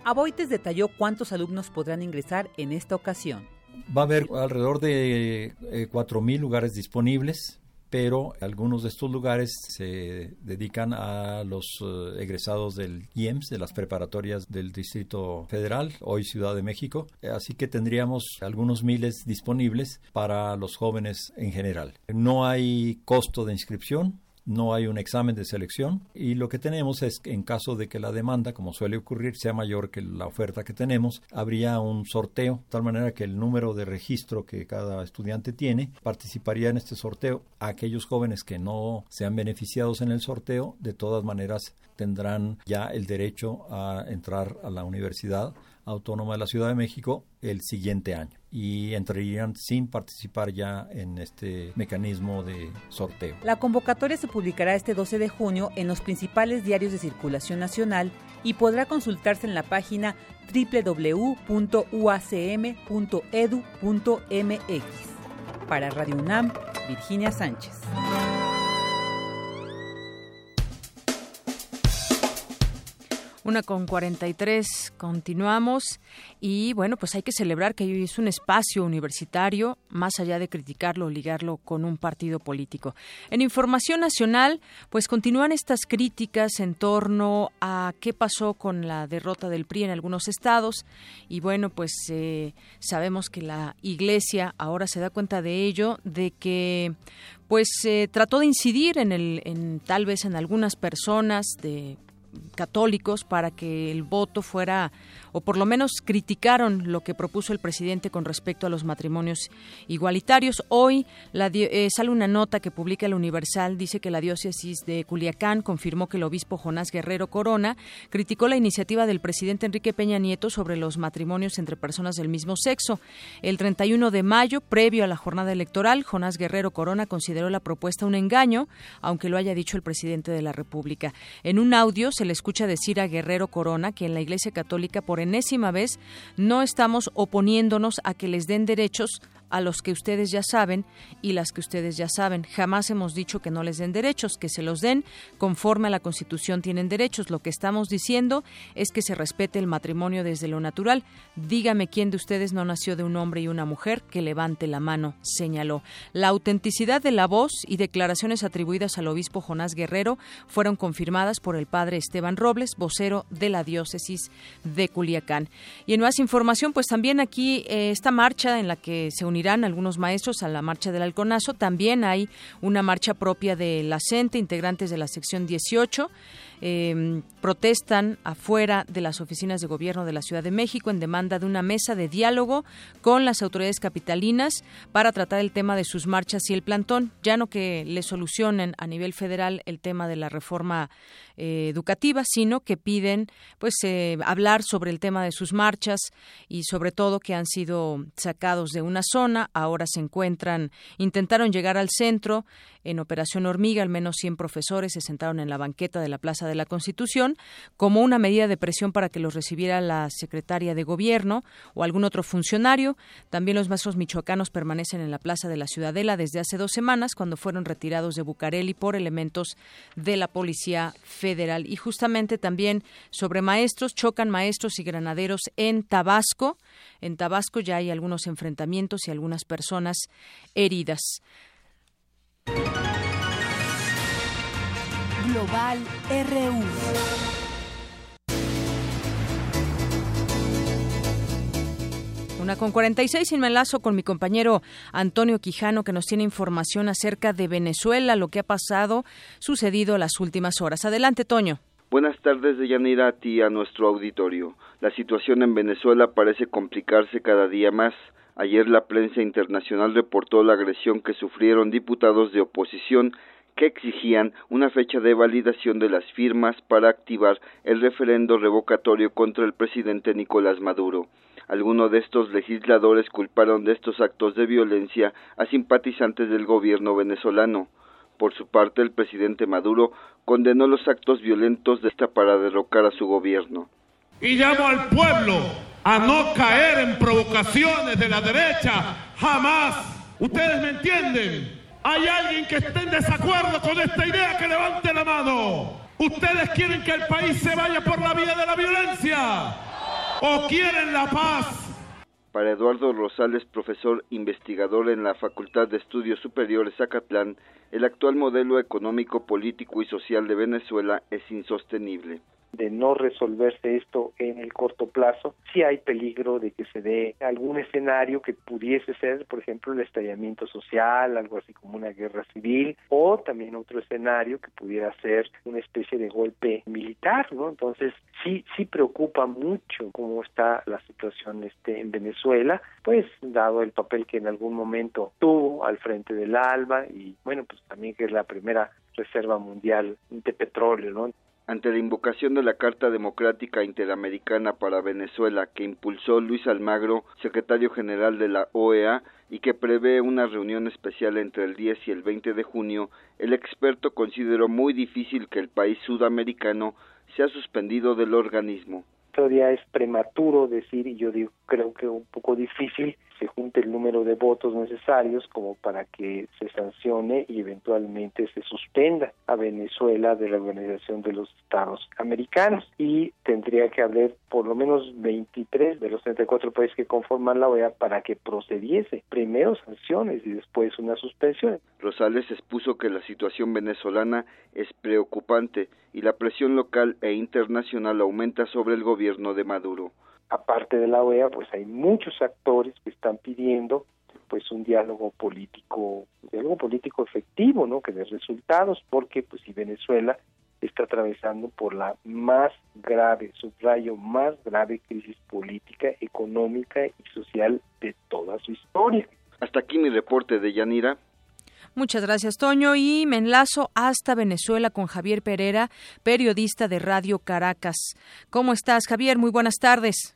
Aboites detalló cuántos alumnos podrán ingresar en esta ocasión. Va a haber alrededor de eh, 4.000 lugares disponibles, pero algunos de estos lugares se dedican a los eh, egresados del IEMS, de las preparatorias del Distrito Federal, hoy Ciudad de México, así que tendríamos algunos miles disponibles para los jóvenes en general. No hay costo de inscripción, no hay un examen de selección y lo que tenemos es que en caso de que la demanda, como suele ocurrir, sea mayor que la oferta que tenemos, habría un sorteo, de tal manera que el número de registro que cada estudiante tiene participaría en este sorteo. Aquellos jóvenes que no sean beneficiados en el sorteo, de todas maneras tendrán ya el derecho a entrar a la universidad Autónoma de la Ciudad de México el siguiente año y entrarían sin participar ya en este mecanismo de sorteo. La convocatoria se publicará este 12 de junio en los principales diarios de circulación nacional y podrá consultarse en la página www.uacm.edu.mx. Para Radio UNAM, Virginia Sánchez. Una con 43, continuamos y bueno, pues hay que celebrar que es un espacio universitario, más allá de criticarlo o ligarlo con un partido político. En Información Nacional, pues continúan estas críticas en torno a qué pasó con la derrota del PRI en algunos estados y bueno, pues eh, sabemos que la Iglesia ahora se da cuenta de ello, de que pues eh, trató de incidir en el, en tal vez en algunas personas de católicos para que el voto fuera, o por lo menos criticaron lo que propuso el presidente con respecto a los matrimonios igualitarios. Hoy eh, sale una nota que publica el Universal, dice que la diócesis de Culiacán confirmó que el obispo Jonás Guerrero Corona criticó la iniciativa del presidente Enrique Peña Nieto sobre los matrimonios entre personas del mismo sexo. El 31 de mayo, previo a la jornada electoral, Jonás Guerrero Corona consideró la propuesta un engaño, aunque lo haya dicho el presidente de la República. En un audio se le escucha decir a Guerrero Corona que en la Iglesia Católica por enésima vez no estamos oponiéndonos a que les den derechos a los que ustedes ya saben y las que ustedes ya saben. Jamás hemos dicho que no les den derechos, que se los den conforme a la Constitución tienen derechos. Lo que estamos diciendo es que se respete el matrimonio desde lo natural. Dígame quién de ustedes no nació de un hombre y una mujer, que levante la mano, señaló. La autenticidad de la voz y declaraciones atribuidas al obispo Jonás Guerrero fueron confirmadas por el padre Esteban Robles, vocero de la diócesis de Culiacán. Y en más información, pues también aquí eh, esta marcha en la que se unirán algunos maestros a la marcha del Alconazo. También hay una marcha propia de la CENTE, integrantes de la sección 18 eh, protestan afuera de las oficinas de gobierno de la Ciudad de México en demanda de una mesa de diálogo con las autoridades capitalinas para tratar el tema de sus marchas y el plantón, ya no que le solucionen a nivel federal el tema de la reforma eh, educativa, sino que piden pues eh, hablar sobre el tema de sus marchas y sobre todo que han sido sacados de una zona, ahora se encuentran, intentaron llegar al centro en Operación Hormiga, al menos 100 profesores se sentaron en la banqueta de la Plaza de la Constitución como una medida de presión para que los recibiera la secretaria de Gobierno o algún otro funcionario. También los maestros michoacanos permanecen en la Plaza de la Ciudadela desde hace dos semanas, cuando fueron retirados de Bucareli por elementos de la Policía Federal. Y justamente también sobre maestros, chocan maestros y granaderos en Tabasco. En Tabasco ya hay algunos enfrentamientos y algunas personas heridas. Global RU. Una con 46 y me enlazo con mi compañero Antonio Quijano que nos tiene información acerca de Venezuela, lo que ha pasado, sucedido las últimas horas. Adelante, Toño. Buenas tardes, Deyanira, a ti a nuestro auditorio. La situación en Venezuela parece complicarse cada día más. Ayer la prensa internacional reportó la agresión que sufrieron diputados de oposición que exigían una fecha de validación de las firmas para activar el referendo revocatorio contra el presidente Nicolás Maduro. Algunos de estos legisladores culparon de estos actos de violencia a simpatizantes del gobierno venezolano. Por su parte, el presidente Maduro condenó los actos violentos de esta para derrocar a su gobierno. Y llamo al pueblo a no caer en provocaciones de la derecha, jamás. ¿Ustedes me entienden? ¿Hay alguien que esté en desacuerdo con esta idea que levante la mano? ¿Ustedes quieren que el país se vaya por la vía de la violencia? ¿O quieren la paz? Para Eduardo Rosales, profesor investigador en la Facultad de Estudios Superiores Zacatlán, el actual modelo económico, político y social de Venezuela es insostenible de no resolverse esto en el corto plazo, sí hay peligro de que se dé algún escenario que pudiese ser, por ejemplo, el estallamiento social, algo así como una guerra civil, o también otro escenario que pudiera ser una especie de golpe militar, ¿no? Entonces, sí, sí preocupa mucho cómo está la situación este en Venezuela, pues dado el papel que en algún momento tuvo al frente del ALBA y bueno, pues también que es la primera reserva mundial de petróleo, ¿no? Ante la invocación de la Carta Democrática Interamericana para Venezuela que impulsó Luis Almagro, secretario general de la OEA, y que prevé una reunión especial entre el 10 y el 20 de junio, el experto consideró muy difícil que el país sudamericano sea suspendido del organismo. Todavía es prematuro decir, y yo digo, creo que un poco difícil, se junte el número de votos necesarios como para que se sancione y eventualmente se suspenda a Venezuela de la Organización de los Estados Americanos. Y tendría que haber por lo menos 23 de los 34 países que conforman la OEA para que procediese. Primero sanciones y después una suspensión. Rosales expuso que la situación venezolana es preocupante y la presión local e internacional aumenta sobre el gobierno de Maduro aparte de la OEA, pues hay muchos actores que están pidiendo pues un diálogo político, un diálogo político efectivo, ¿no? Que dé resultados, porque pues si Venezuela está atravesando por la más grave, subrayo, más grave crisis política, económica y social de toda su historia. Hasta aquí mi reporte de Yanira. Muchas gracias, Toño. Y me enlazo hasta Venezuela con Javier Pereira, periodista de Radio Caracas. ¿Cómo estás, Javier? Muy buenas tardes.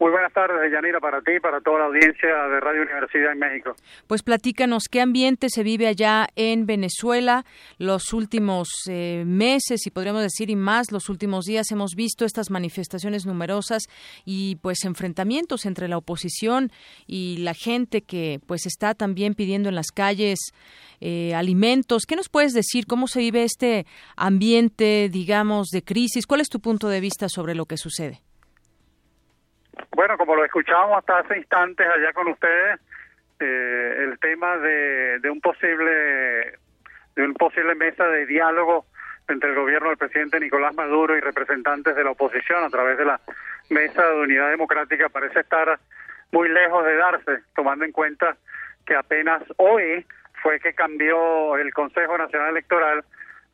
Muy buenas tardes, Yanira, para ti y para toda la audiencia de Radio Universidad en México. Pues platícanos qué ambiente se vive allá en Venezuela. Los últimos eh, meses, y podríamos decir y más, los últimos días hemos visto estas manifestaciones numerosas y pues enfrentamientos entre la oposición y la gente que pues está también pidiendo en las calles eh, alimentos. ¿Qué nos puedes decir? ¿Cómo se vive este ambiente, digamos, de crisis? ¿Cuál es tu punto de vista sobre lo que sucede? Bueno, como lo escuchábamos hasta hace instantes allá con ustedes, eh, el tema de, de un posible de un posible mesa de diálogo entre el gobierno del presidente Nicolás Maduro y representantes de la oposición a través de la mesa de unidad democrática parece estar muy lejos de darse, tomando en cuenta que apenas hoy fue que cambió el Consejo Nacional Electoral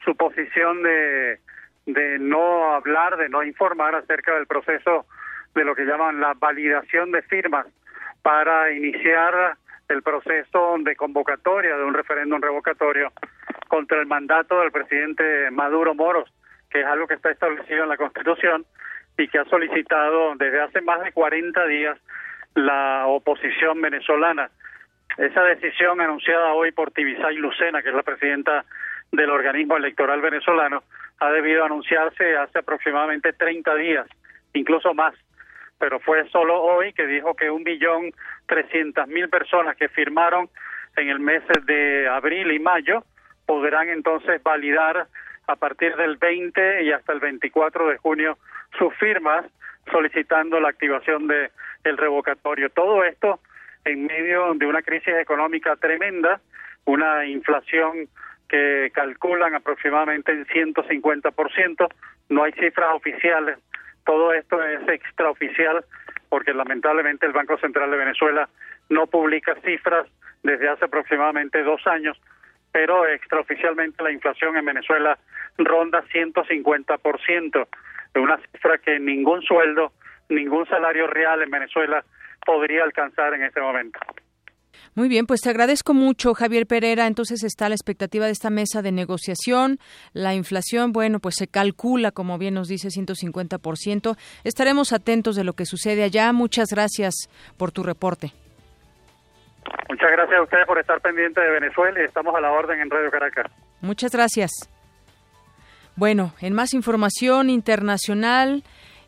su posición de, de no hablar, de no informar acerca del proceso de lo que llaman la validación de firmas para iniciar el proceso de convocatoria de un referéndum revocatorio contra el mandato del presidente Maduro Moros, que es algo que está establecido en la Constitución y que ha solicitado desde hace más de 40 días la oposición venezolana. Esa decisión anunciada hoy por Tibisay Lucena, que es la presidenta del organismo electoral venezolano, ha debido anunciarse hace aproximadamente 30 días, incluso más pero fue solo hoy que dijo que un millón trescientas mil personas que firmaron en el mes de abril y mayo podrán entonces validar a partir del 20 y hasta el 24 de junio sus firmas solicitando la activación de el revocatorio. Todo esto en medio de una crisis económica tremenda, una inflación que calculan aproximadamente en 150%, no hay cifras oficiales todo esto es extraoficial porque lamentablemente el Banco Central de Venezuela no publica cifras desde hace aproximadamente dos años, pero extraoficialmente la inflación en Venezuela ronda 150%, una cifra que ningún sueldo, ningún salario real en Venezuela podría alcanzar en este momento. Muy bien, pues te agradezco mucho, Javier Pereira. Entonces está la expectativa de esta mesa de negociación. La inflación, bueno, pues se calcula, como bien nos dice, 150%. Estaremos atentos de lo que sucede allá. Muchas gracias por tu reporte. Muchas gracias a ustedes por estar pendientes de Venezuela y estamos a la orden en Radio Caracas. Muchas gracias. Bueno, en más información internacional,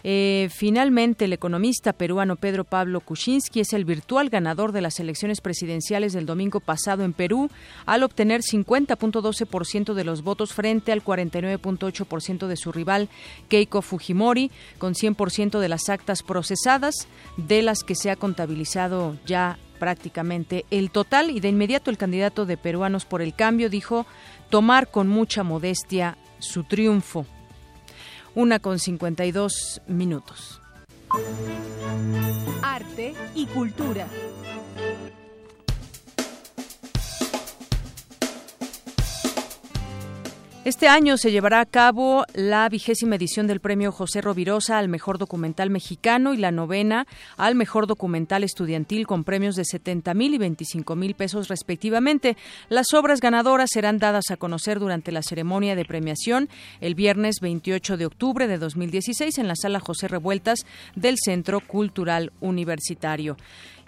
eh, finalmente, el economista peruano Pedro Pablo Kuczynski es el virtual ganador de las elecciones presidenciales del domingo pasado en Perú, al obtener 50.12% de los votos frente al 49.8% de su rival Keiko Fujimori, con 100% de las actas procesadas, de las que se ha contabilizado ya prácticamente el total. Y de inmediato el candidato de Peruanos por el Cambio dijo tomar con mucha modestia su triunfo. Una con 52 minutos. Arte y cultura. Este año se llevará a cabo la vigésima edición del Premio José Rovirosa al Mejor Documental Mexicano y la novena al Mejor Documental Estudiantil con premios de 70 mil y 25 mil pesos respectivamente. Las obras ganadoras serán dadas a conocer durante la ceremonia de premiación el viernes 28 de octubre de 2016 en la Sala José Revueltas del Centro Cultural Universitario.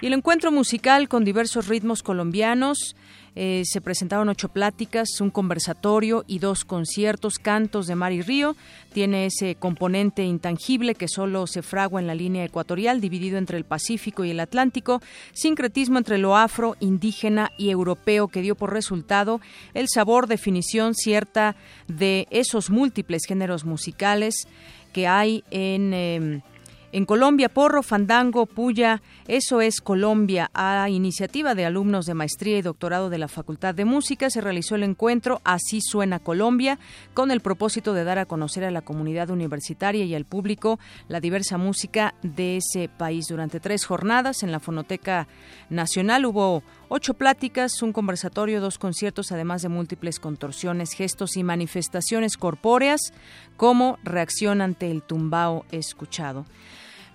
Y el encuentro musical con diversos ritmos colombianos eh, se presentaron ocho pláticas, un conversatorio y dos conciertos, cantos de mar y río. Tiene ese componente intangible que solo se fragua en la línea ecuatorial, dividido entre el Pacífico y el Atlántico, sincretismo entre lo afro, indígena y europeo que dio por resultado el sabor, definición cierta de esos múltiples géneros musicales que hay en... Em, en Colombia, porro, fandango, puya, eso es Colombia. A iniciativa de alumnos de maestría y doctorado de la Facultad de Música se realizó el encuentro Así suena Colombia, con el propósito de dar a conocer a la comunidad universitaria y al público la diversa música de ese país. Durante tres jornadas en la Fonoteca Nacional hubo ocho pláticas, un conversatorio, dos conciertos, además de múltiples contorsiones, gestos y manifestaciones corpóreas como reacción ante el tumbao escuchado.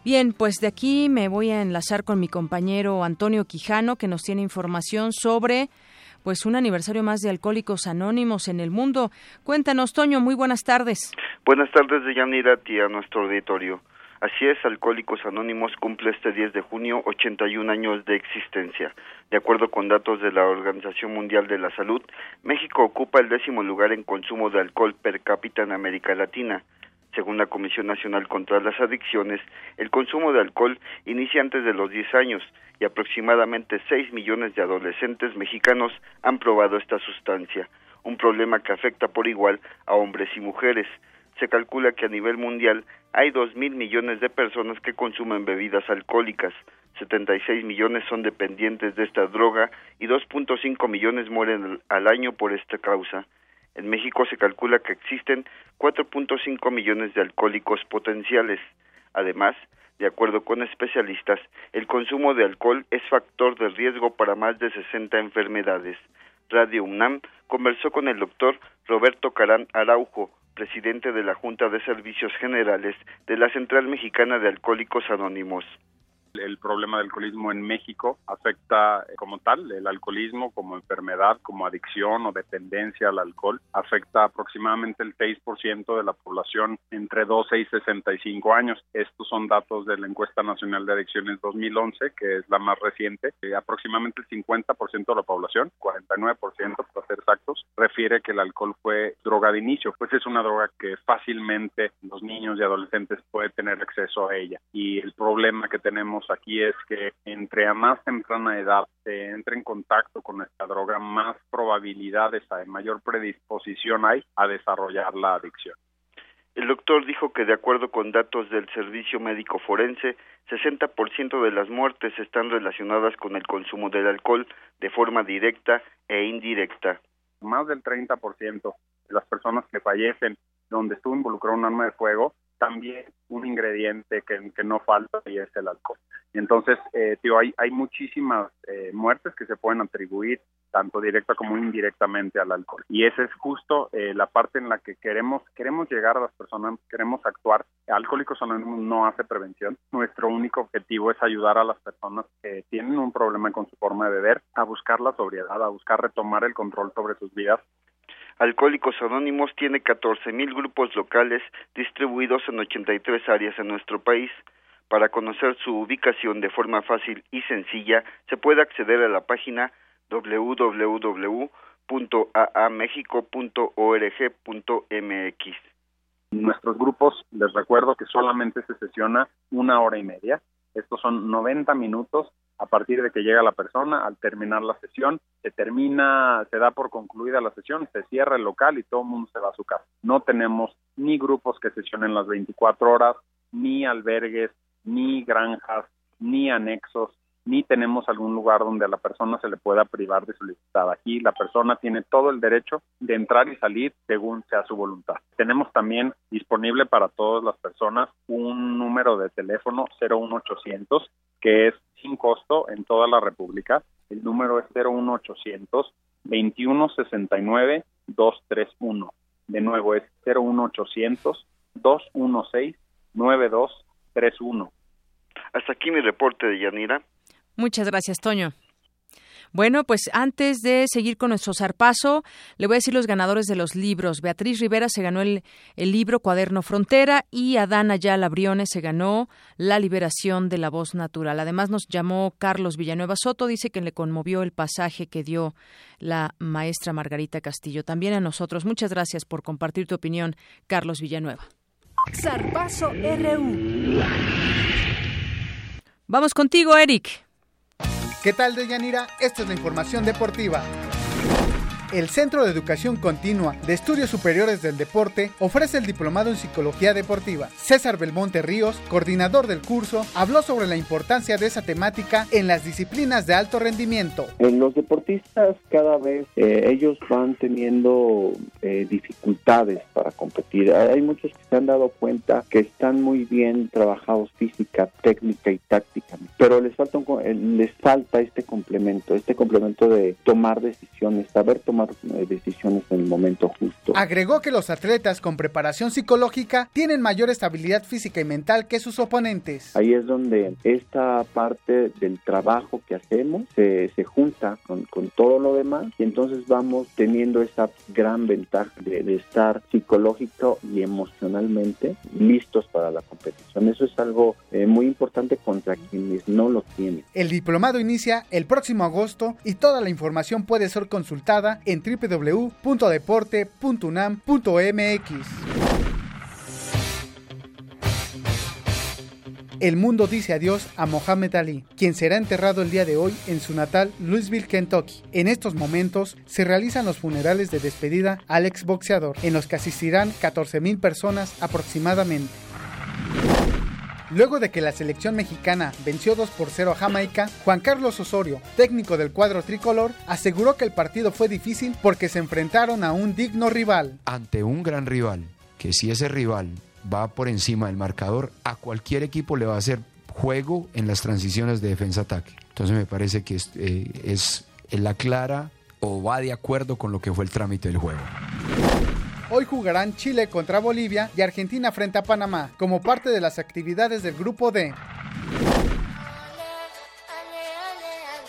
Bien, pues de aquí me voy a enlazar con mi compañero Antonio Quijano, que nos tiene información sobre pues un aniversario más de Alcohólicos Anónimos en el mundo. Cuéntanos, Toño, muy buenas tardes. Buenas tardes, de Yanira, a nuestro auditorio. Así es, Alcohólicos Anónimos cumple este 10 de junio 81 años de existencia. De acuerdo con datos de la Organización Mundial de la Salud, México ocupa el décimo lugar en consumo de alcohol per cápita en América Latina. Según la Comisión Nacional contra las Adicciones, el consumo de alcohol inicia antes de los 10 años y aproximadamente 6 millones de adolescentes mexicanos han probado esta sustancia, un problema que afecta por igual a hombres y mujeres. Se calcula que a nivel mundial hay 2 mil millones de personas que consumen bebidas alcohólicas, 76 millones son dependientes de esta droga y 2.5 millones mueren al año por esta causa. En México se calcula que existen 4.5 millones de alcohólicos potenciales. Además, de acuerdo con especialistas, el consumo de alcohol es factor de riesgo para más de 60 enfermedades. Radio UNAM conversó con el doctor Roberto Carán Araujo, presidente de la Junta de Servicios Generales de la Central Mexicana de Alcohólicos Anónimos. El problema del alcoholismo en México afecta eh, como tal, el alcoholismo como enfermedad, como adicción o dependencia al alcohol, afecta aproximadamente el 6% de la población entre 12 y 65 años. Estos son datos de la encuesta nacional de adicciones 2011, que es la más reciente. Eh, aproximadamente el 50% de la población, 49% para ser exactos, refiere que el alcohol fue droga de inicio, pues es una droga que fácilmente los niños y adolescentes pueden tener acceso a ella. Y el problema que tenemos aquí es que entre a más temprana edad se entre en contacto con esta droga, más probabilidades hay, mayor predisposición hay a desarrollar la adicción. El doctor dijo que de acuerdo con datos del Servicio Médico Forense, 60% de las muertes están relacionadas con el consumo del alcohol de forma directa e indirecta. Más del 30% de las personas que fallecen donde estuvo involucrado un arma de fuego también un ingrediente que, que no falta y es el alcohol. Entonces, eh, tío, hay, hay muchísimas eh, muertes que se pueden atribuir tanto directa como indirectamente al alcohol. Y esa es justo eh, la parte en la que queremos queremos llegar a las personas, queremos actuar. Alcohólicos Anónimos no hace prevención. Nuestro único objetivo es ayudar a las personas que tienen un problema con su forma de beber a buscar la sobriedad, a buscar retomar el control sobre sus vidas Alcohólicos Anónimos tiene 14.000 grupos locales distribuidos en 83 áreas en nuestro país. Para conocer su ubicación de forma fácil y sencilla, se puede acceder a la página www.aamexico.org.mx. Nuestros grupos, les recuerdo que solamente se sesiona una hora y media. Estos son 90 minutos a partir de que llega la persona, al terminar la sesión, se termina, se da por concluida la sesión, se cierra el local y todo el mundo se va a su casa. No tenemos ni grupos que sesionen las 24 horas, ni albergues, ni granjas, ni anexos, ni tenemos algún lugar donde a la persona se le pueda privar de su libertad. Aquí la persona tiene todo el derecho de entrar y salir según sea su voluntad. Tenemos también disponible para todas las personas un número de teléfono 01800 que es sin costo en toda la República. El número es 01800 2169 231. De nuevo es 01800 216 9231. Hasta aquí mi reporte de Yanira. Muchas gracias, Toño. Bueno, pues antes de seguir con nuestro zarpazo, le voy a decir los ganadores de los libros. Beatriz Rivera se ganó el, libro Cuaderno Frontera y Adana Ayala Briones se ganó La Liberación de la Voz Natural. Además nos llamó Carlos Villanueva Soto, dice que le conmovió el pasaje que dio la maestra Margarita Castillo. También a nosotros. Muchas gracias por compartir tu opinión, Carlos Villanueva. Zarpazo RU. Vamos contigo, Eric. ¿Qué tal, Deyanira? Esta es la información deportiva. El Centro de Educación Continua de Estudios Superiores del Deporte ofrece el diplomado en Psicología Deportiva. César Belmonte Ríos, coordinador del curso, habló sobre la importancia de esa temática en las disciplinas de alto rendimiento. En los deportistas cada vez eh, ellos van teniendo eh, dificultades para competir. Hay muchos que se han dado cuenta que están muy bien trabajados física, técnica y táctica, pero les falta, eh, les falta este complemento, este complemento de tomar decisiones, saber tomar eh, decisiones en el momento justo. Agregó que los atletas con preparación psicológica tienen mayor estabilidad física y mental que sus oponentes. Ahí es donde esta parte del trabajo que hacemos se, junta con, todo lo demás y entonces vamos teniendo esa gran ventaja de, estar psicológico y emocionalmente listos para la competición. Eso es algo eh, muy importante contra quienes no lo tienen. El diplomado inicia el próximo agosto y toda la información puede ser consultada en www.deporte.unam.mx. El mundo dice adiós a Mohamed Ali, quien será enterrado el día de hoy en su natal Louisville, Kentucky. En estos momentos se realizan los funerales de despedida al exboxeador, en los que asistirán 14.000 personas aproximadamente. Luego de que la selección mexicana venció 2 por 0 a Jamaica, Juan Carlos Osorio, técnico del cuadro tricolor, aseguró que el partido fue difícil porque se enfrentaron a un digno rival. Ante un gran rival, que si ese rival va por encima del marcador, a cualquier equipo le va a hacer juego en las transiciones de defensa-ataque. Entonces me parece que es, eh, es la clara o va de acuerdo con lo que fue el trámite del juego. Hoy jugarán Chile contra Bolivia y Argentina frente a Panamá, como parte de las actividades del Grupo D.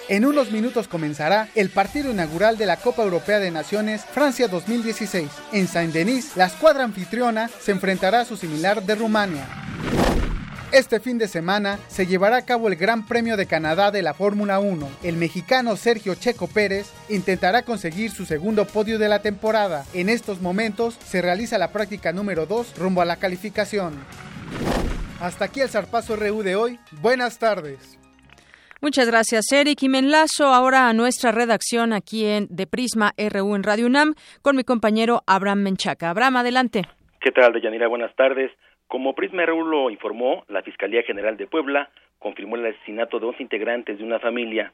En unos minutos comenzará el partido inaugural de la Copa Europea de Naciones Francia 2016. En Saint-Denis, la escuadra anfitriona se enfrentará a su similar de Rumania. Este fin de semana se llevará a cabo el Gran Premio de Canadá de la Fórmula 1. El mexicano Sergio Checo Pérez intentará conseguir su segundo podio de la temporada. En estos momentos se realiza la práctica número 2 rumbo a la calificación. Hasta aquí el zarpazo RU de hoy. Buenas tardes. Muchas gracias, Eric. Y me enlazo ahora a nuestra redacción aquí en De Prisma RU en Radio UNAM con mi compañero Abraham Menchaca. Abraham, adelante. ¿Qué tal, Deyanira? Buenas tardes. Como Prisma RU lo informó, la Fiscalía General de Puebla confirmó el asesinato de 11 integrantes de una familia.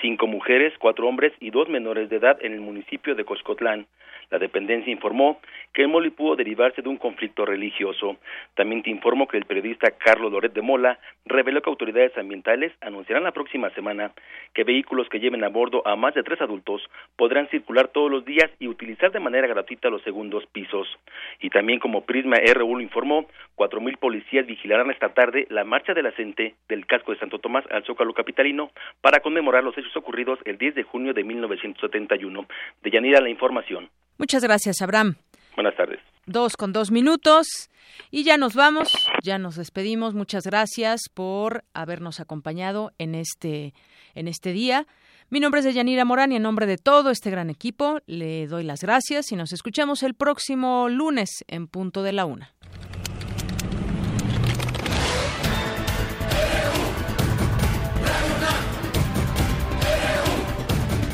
cinco mujeres, cuatro hombres y dos menores de edad en el municipio de Coscotlán. La dependencia informó que el Moli pudo derivarse de un conflicto religioso. También te informo que el periodista Carlos Loret de Mola reveló que autoridades ambientales anunciarán la próxima semana que vehículos que lleven a bordo a más de tres adultos podrán circular todos los días y utilizar de manera gratuita los segundos pisos. Y también como Prisma R1 lo informó, cuatro mil policías vigilarán esta tarde la marcha de la del casco de Santo Tomás al Zócalo Capitalino para conmemorar los hechos ocurridos el 10 de junio de 1971. De Yanira la información. Muchas gracias, Abraham. Buenas tardes. Dos con dos minutos y ya nos vamos, ya nos despedimos. Muchas gracias por habernos acompañado en este, en este día. Mi nombre es Deyanira Morán y en nombre de todo este gran equipo le doy las gracias y nos escuchamos el próximo lunes en punto de la una.